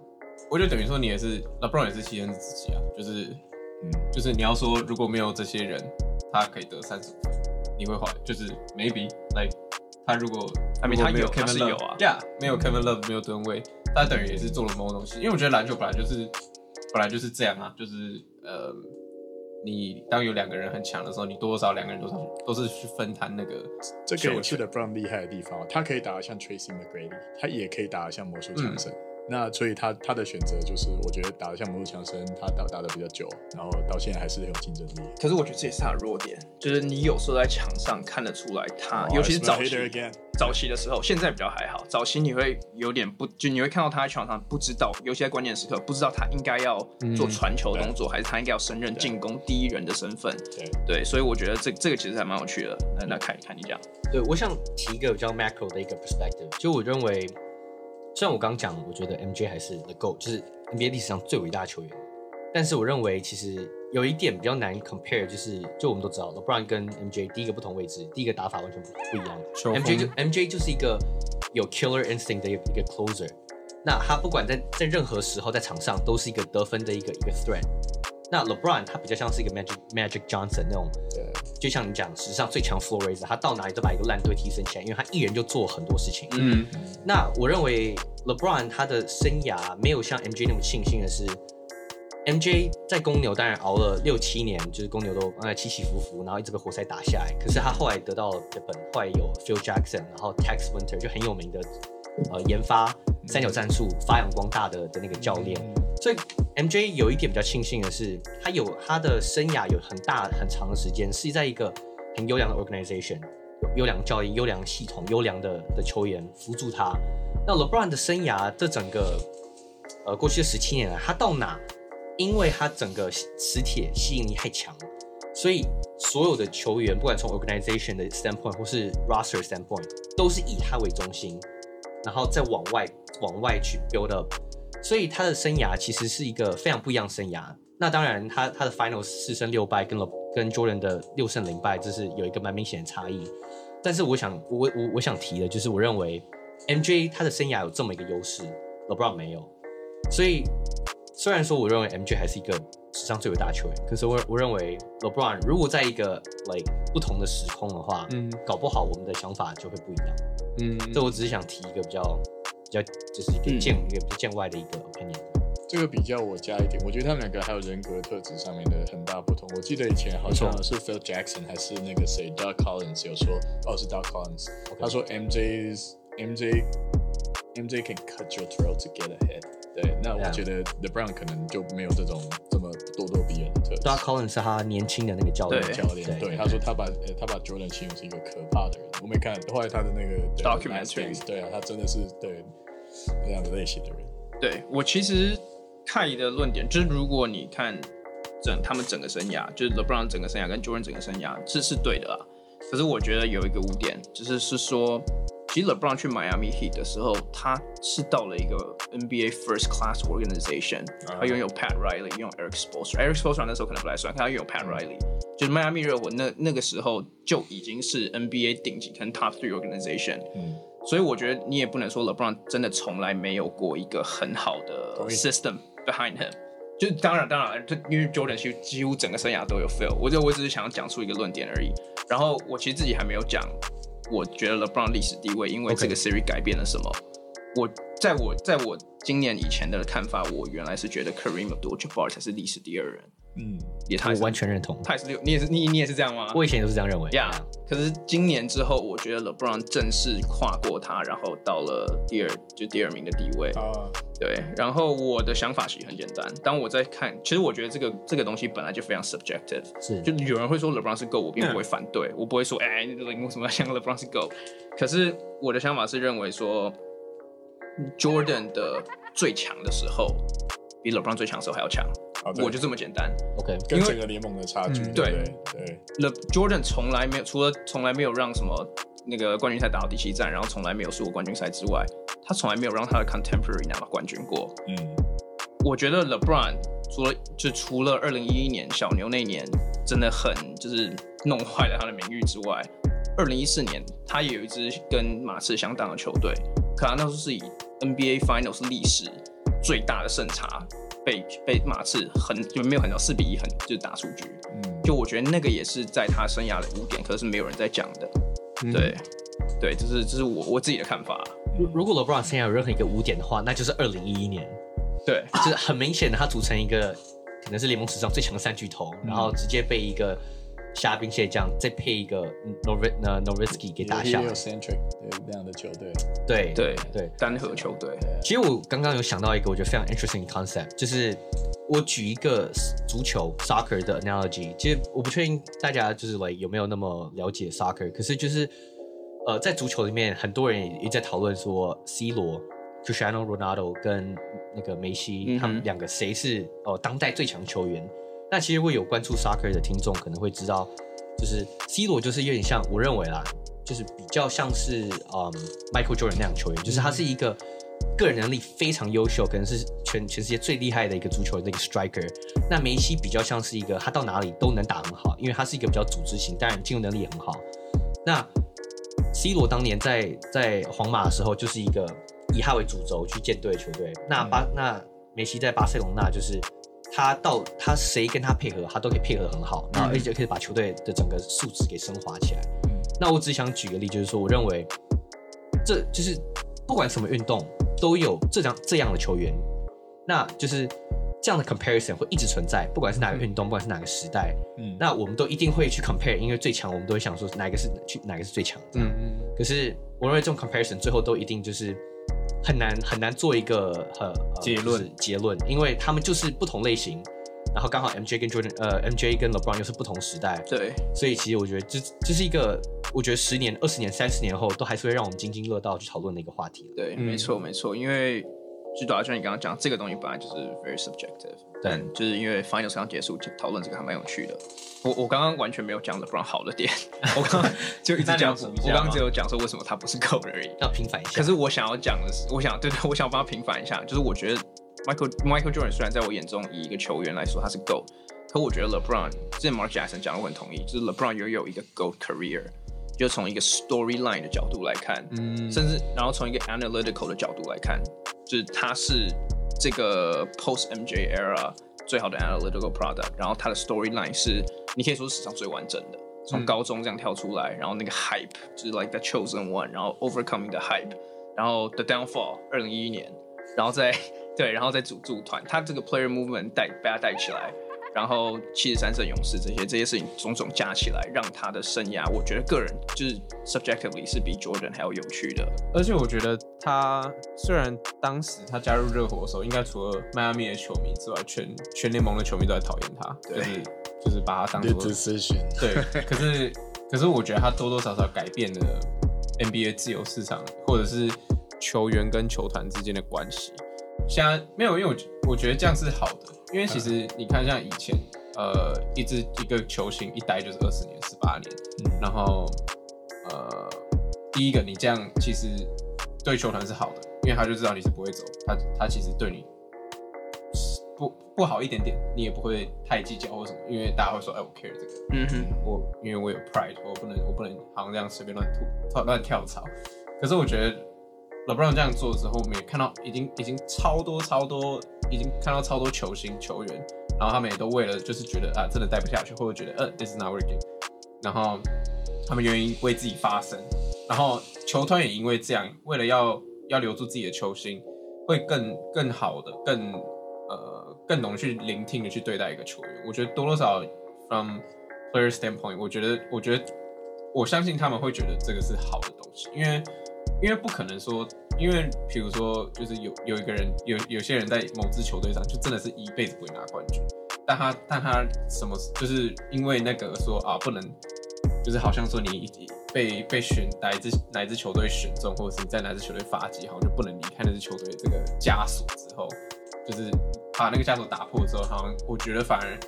我觉得等于说你也是，LeBron 也是牺牲自己啊，就是，嗯，就是你要说如果没有这些人，他可以得三十分，你会怀，就是 maybe like 他如果他没他有 Kevin Love 啊，Yeah，没有 Kevin Love，没有吨位，他等于也是做了某种东西，因为我觉得篮球本来就是本来就是这样啊，就是呃。你当有两个人很强的时候，你多少两个人都是都是去分摊那个。这个我觉得 LeBron 厉害的地方，他可以打得像 Tracy McGrady，他也可以打得像魔术强森。嗯那所以他他的选择就是，我觉得打得像魔术强森，他打打的比较久，然后到现在还是很有竞争力。可是我觉得这也是他的弱点，就是你有时候在场上看得出来他，他尤其是早期早期的时候，现在比较还好。早期你会有点不，就你会看到他在场上不知道，尤其在关键时刻不知道他应该要做传球动作，嗯、还是他应该要胜任进攻第一人的身份。对对，所以我觉得这这个其实还蛮有趣的。那那看一看你这样。对，我想提一个比较 macro 的一个 perspective，就我认为。虽然我刚讲，我觉得 MJ 还是 the GOAT，就是 NBA 历史上最伟大的球员，但是我认为其实有一点比较难 compare，就是就我们都知道，LeBron 跟 MJ 第一个不同位置，第一个打法完全不不一样。MJ 就 MJ 就是一个有 killer instinct 的一个一个 closer，那他不管在在任何时候在场上都是一个得分的一个一个 threat。那 LeBron 他比较像是一个 Magic Magic Johnson 那种，对，就像你讲史上最强 floor raiser，他到哪里都把一个烂队提升起来，因为他一人就做很多事情。嗯，那我认为 LeBron 他的生涯没有像 MJ 那么庆幸的是，MJ 在公牛当然熬了六七年，就是公牛都呃起起伏伏，然后一直被活塞打下来。可是他后来得到的本，后来有 Phil Jackson，然后 Tex Winter 就很有名的呃研发三角战术发扬光大的的那个教练。所以 MJ 有一点比较庆幸的是，他有他的生涯有很大很长的时间是在一个很优良的 organization，优良教练、优良系统、优良的的球员辅助他。那 LeBron 的生涯这整个呃过去的十七年来，他到哪因为他整个磁铁吸引力太强，所以所有的球员，不管从 organization 的 standpoint 或是 roster standpoint，都是以他为中心，然后再往外往外去 build up。所以他的生涯其实是一个非常不一样的生涯。那当然他，他他的 finals 四胜六败跟了跟 Jordan 的六胜零败，这是有一个蛮明显的差异。但是我想我我我想提的就是，我认为 MJ 他的生涯有这么一个优势，LeBron 没有。所以虽然说我认为 MJ 还是一个史上最伟大的球员，可是我我认为 LeBron 如果在一个 like 不同的时空的话，嗯，搞不好我们的想法就会不一样。嗯，这我只是想提一个比较比较就是一个见、嗯、一个比较见外的一个 opinion。这个比较我加一点，我觉得他们两个还有人格特质上面的很大不同。我记得以前好像是 Phil Jackson 还是那个谁 Doug Collins 有说，哦是 Doug Collins，、okay. 他说 MJ MJ MJ can cut your throat to get ahead。对，那我觉得 The Brown 可能就没有这种这么咄咄逼人的特质。Doug Collins 是他年轻的那个教练，教练对，对，他说他把他把 Jordan 形容是一个可怕的人。我没看，后来他的那个 documentary，对啊，他真的是对这样的类型的人。对我其实看你的论点，就是如果你看整他们整个生涯，就是 LeBron 整个生涯跟 Jordan 整个生涯，这是，对的啦。可是我觉得有一个污点，就是是说。其实 LeBron 去 Miami Heat 的时候，他是到了一个 NBA First Class Organization，他拥有 Pat Riley，拥有 Eric Spoelstra，Eric Spoelstra 那时候可能不来算，他拥有 Pat Riley，就是迈阿密热火那那个时候就已经是 NBA 顶级跟 Top Three Organization，嗯，所以我觉得你也不能说 LeBron 真的从来没有过一个很好的 system behind him，就当然当然，就因为 Jordan 几几乎整个生涯都有 fail，我就我只是想要讲出一个论点而已，然后我其实自己还没有讲。我觉得 LeBron 历史地位，因为这个 series 改变了什么.我在我在我今年以前的看法，我原来是觉得 Kareem Abdul-Jabbar 才是历史第二人。嗯，也他我完全认同。他也是六，你也是你你也是这样吗？我以前都是这样认为。呀、yeah，可是今年之后，我觉得 LeBron 正式跨过他，然后到了第二，就第二名的地位。啊、uh.，对。然后我的想法其实很简单，当我在看，其实我觉得这个这个东西本来就非常 subjective。是。就有人会说 LeBron 是 GOAT，我并不会反对，我不会说，哎、欸，你为什么要想 LeBron 是 GOAT？可是我的想法是认为说，Jordan 的最强的时候，比 LeBron 最强的时候还要强。Oh, 我就这么简单，OK，跟整个联盟的差距，嗯、对对，对。Le Jordan 从来没有，除了从来没有让什么那个冠军赛打到第七战，然后从来没有输过冠军赛之外，他从来没有让他的 contemporary 拿到冠军过。嗯，我觉得 LeBron 除了就除了二零一一年小牛那年真的很就是弄坏了他的名誉之外，二零一四年他也有一支跟马刺相当的球队，可他那时候是以 NBA Finals 历史最大的胜差。被被马刺很就没有很少四比一很就是打出局，嗯，就我觉得那个也是在他生涯的污点，可是没有人在讲的，嗯、对，对，这是这是我我自己的看法。如如果 LeBron 现在有任何一个污点的话，那就是二零一一年，对，就是很明显的他组成一个可能是联盟史上最强的三巨头，嗯，然后直接被一个。虾兵蟹将，再配一个 Nor 呃 Nowitzki 给打下，也有 centric 对这样的球队，对对对单核球队。其实我刚刚有想到一个我觉得非常 interesting concept，就是我举一个足球 soccer 的 analogy。其实我不确定大家就是 like 有没有那么了解 soccer，可是就是呃在足球里面，很多人也在讨论说 C 罗 Cristiano Ronaldo 跟那个梅西，嗯、他们两个谁是哦、呃、当代最强球员。那其实会有关注 soccer 的听众可能会知道，就是 C 罗就是有点像，我认为啦，就是比较像是嗯 Michael Jordan 那样球员，就是他是一个个人能力非常优秀，可能是全全世界最厉害的一个足球的一个 striker。那梅西比较像是一个他到哪里都能打很好，因为他是一个比较组织型，当然进攻能力也很好。那 C 罗当年在在皇马的时候就是一个以他为主轴去建队的球队。那巴那梅西在巴塞隆纳就是。他到他谁跟他配合，他都可以配合很好，然后而且可以把球队的整个素质给升华起来。嗯。那我只想举个例，就是说，我认为这就是不管什么运动都有这样这样的球员，那就是这样的 comparison 会一直存在，不管是哪个运动，不管是哪个时代，嗯，那我们都一定会去 compare，因为最强，我们都会想说哪个是去哪个是最强，嗯嗯。可是我认为这种 comparison 最后都一定就是。很难很难做一个呃结论、结论，因为他们就是不同类型，然后刚好 MJ 跟 Jordan 呃 MJ 跟 LeBron 又是不同时代，对，所以其实我觉得这这是一个我觉得十年、二十年、三十年后都还是会让我们津津乐道去讨论的一个话题。对，没错没错，因为就主要像你刚刚讲，这个东西本来就是 very subjective，但就是因为 finals 刚结束，就讨论这个还蛮有趣的。我我刚刚完全没有讲 LeBron 好的点，我刚刚 就一直讲，我刚刚只有讲说为什么他不是 GOAT 而已。要平反一下。可是我想要讲的是，我想对对，我想帮他平反一下，就是我觉得 Michael Michael Jordan 虽然在我眼中以一个球员来说他是 GOAT，可我觉得 LeBron 之前 Mark Jackson 讲的我很同意，就是 LeBron 拥有一个 GOAT career。就从一个 storyline 的角度来看，嗯，甚至然后从一个 analytical 的角度来看，就是他是这个 post MJ era 最好的 analytical product。然后它的 storyline 是你可以说是史上最完整的，从高中这样跳出来，然后那个 hype 就是 like the chosen one，然后 overcoming the hype，然后 the downfall 二零一一年，然后再对，然后再组组团，他这个 player movement 带被他带起来。然后七十三胜勇士这些这些事情种种加起来，让他的生涯，我觉得个人就是 subjectively 是比 Jordan 还要有趣的。而且我觉得他虽然当时他加入热火的时候，应该除了迈阿密的球迷之外，全全联盟的球迷都在讨厌他，就是就是把他当做。对，可是可是我觉得他多多少少改变了 NBA 自由市场，或者是球员跟球团之间的关系。现在没有，因为我我觉得这样是好的。因为其实你看，像以前，呃，一支一个球星一待就是二十年、十八年，嗯，然后，呃，第一个你这样其实对球团是好的，因为他就知道你是不会走，他他其实对你不不好一点点，你也不会太计较或什么，因为大家会说，哎，我 care 这个，嗯哼，我因为我有 pride，我不能我不能好像这样随便乱吐乱跳槽，可是我觉得 LeBron 这样做之后，我们也看到已经已经超多超多。已经看到超多球星球员，然后他们也都为了就是觉得啊，真的待不下去，或者觉得呃、啊、，this is not working，然后他们愿意为自己发声，然后球团也因为这样，为了要要留住自己的球星，会更更好的、更呃更懂去聆听的去对待一个球员。我觉得多多少少 from player standpoint，我觉得我觉得我相信他们会觉得这个是好的东西，因为因为不可能说。因为，比如说，就是有有一个人，有有些人在某支球队上，就真的是一辈子不会拿冠军。但他，但他什么，就是因为那个说啊，不能，就是好像说你被被选哪一支哪一支球队选中，或者是你在哪支球队发迹，好像就不能离开那支球队这个枷锁之后，就是把那个枷锁打破之后，好像我觉得反而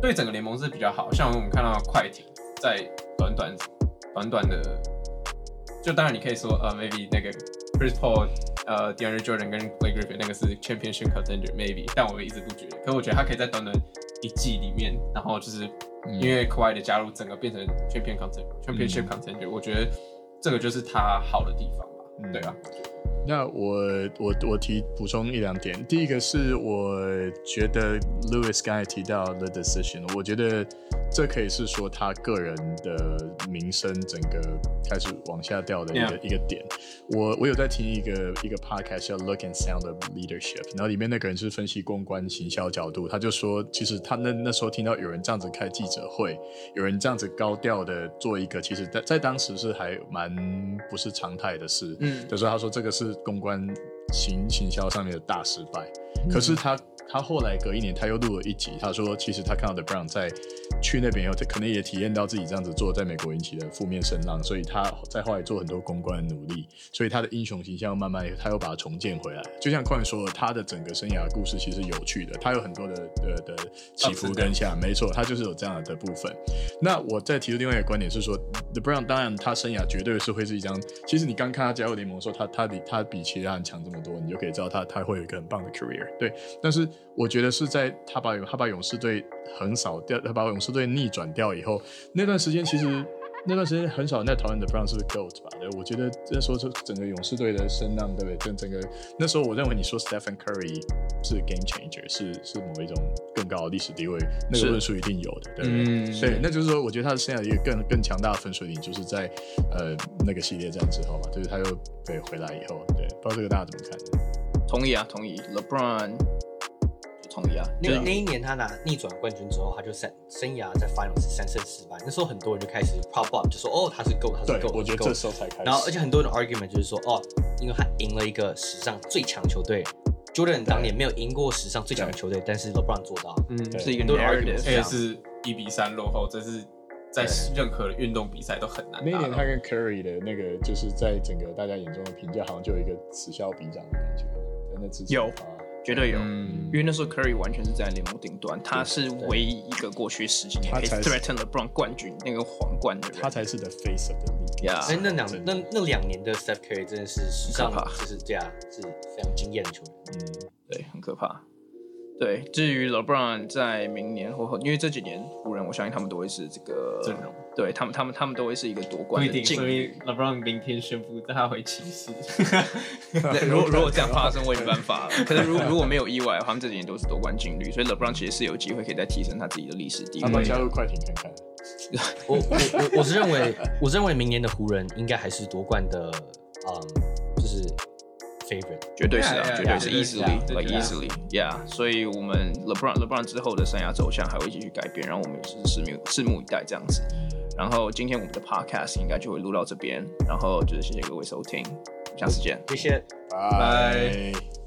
对整个联盟是比较好。像我们看到快艇在短短短短的，就当然你可以说呃，maybe 那个。Chris Paul、呃、uh,，DeAndre Jordan 跟 Blake Griffin 那个是 Championship Contender maybe，但我一直不觉得。可是我觉得他可以在短短一季里面，然后就是因为 Kawhi 的加入，整个变成 Champion Contender，Championship、嗯、Contender，我觉得这个就是他好的地方吧。嗯、对啊。那我我我提补充一两点，第一个是我觉得 Lewis 刚才提到 The Decision，我觉得这可以是说他个人的名声整个开始往下掉的一个.一个点。我我有在听一个一个 podcast 叫 Look and Sound of Leadership，然后里面那个人是分析公关行销角度，他就说其实他那那时候听到有人这样子开记者会，有人这样子高调的做一个，其实在在当时是还蛮不是常态的事。嗯，就是他说这个是。公关行行销上面的大失败，可是他。他后来隔一年，他又录了一集。他说，其实他看到的 Brown 在去那边以后，他可能也体验到自己这样子做，在美国引起的负面声浪，所以他在后来做很多公关的努力，所以他的英雄形象慢慢他又把它重建回来。就像矿说，他的整个生涯故事其实有趣的，他有很多的的的起伏跟下，没错，他就是有这样的部分。那我再提出另外一个观点是说，The Brown 当然他生涯绝对是会是一张，其实你刚看他加入联盟的时候，他他比他比其他人强这么多，你就可以知道他他会有一个很棒的 career。对，但是。我觉得是在他把他把勇士队横扫掉，他把勇士队逆转掉以后，那段时间其实那段时间很少人在讨论 LeBron 是不是 GOAT 吧？对，我觉得那时候是整个勇士队的声浪，对不对？整整个那时候，我认为你说 Stephen Curry 是 game changer，是是某一种更高的历史地位，那个论述一定有的，对不对？嗯，对，那就是说，我觉得他的生涯一个更更强大的分水岭，就是在呃那个系列战之后嘛，就是他又对回来以后，对，不知道这个大家怎么看？同意啊，同意，LeBron。同意啊！那那一年他拿逆转冠军之后，他就生生涯在 Finals 是三胜四败。那时候很多人就开始 pop up，就说哦，他是 GOAT，他是 GOAT。我觉得这时候才开始。然后，而且很多人 argument 就是说，哦，因为他赢了一个史上最强球队，Jordan 当年没有赢过史上最强的球队，但是 LeBron 做到，嗯，是一个 narrative，而且是一比三落后，这是在任何的运动比赛都很难。那一年他跟 Curry 的那个，就是在整个大家眼中的评价，好像就有一个此消彼长的感觉。真的支持。有，绝对有，因为那时候 Curry 完全是在联盟顶端，他是唯一一个过去十几年可以 threaten LeBron 冠军那个皇冠的人，他才是 the face of the league。呀，哎，那两那那两年的 Steph Curry 真的是史上就是这样是非常惊艳的球员，嗯，对，很可怕。对，至于 LeBron 在明年或后，因为这几年湖人，我相信他们都会是这个阵容。对他们，他们，他们都会是一个夺冠的境遇。所以 LeBron 明天宣布他回骑士。如果如果这样发生，我也没办法了。可是如如果没有意外，他们这几年都是夺冠境率，所以 LeBron 其实是有机会可以再提升他自己的历史地位。他们加入快艇看看。我我我我是认为，我是认为明年的湖人应该还是夺冠的，嗯，就是。Favorite 绝对是啊，绝对是 easily，like easily，yeah。所以，我们 LeBron LeBron 之后的生涯走向还会继续改变，然后我们也是拭目拭目以待这样子。然后，今天我们的 podcast 应该就会录到这边，然后就是谢谢各位收听，下次见，谢谢，拜。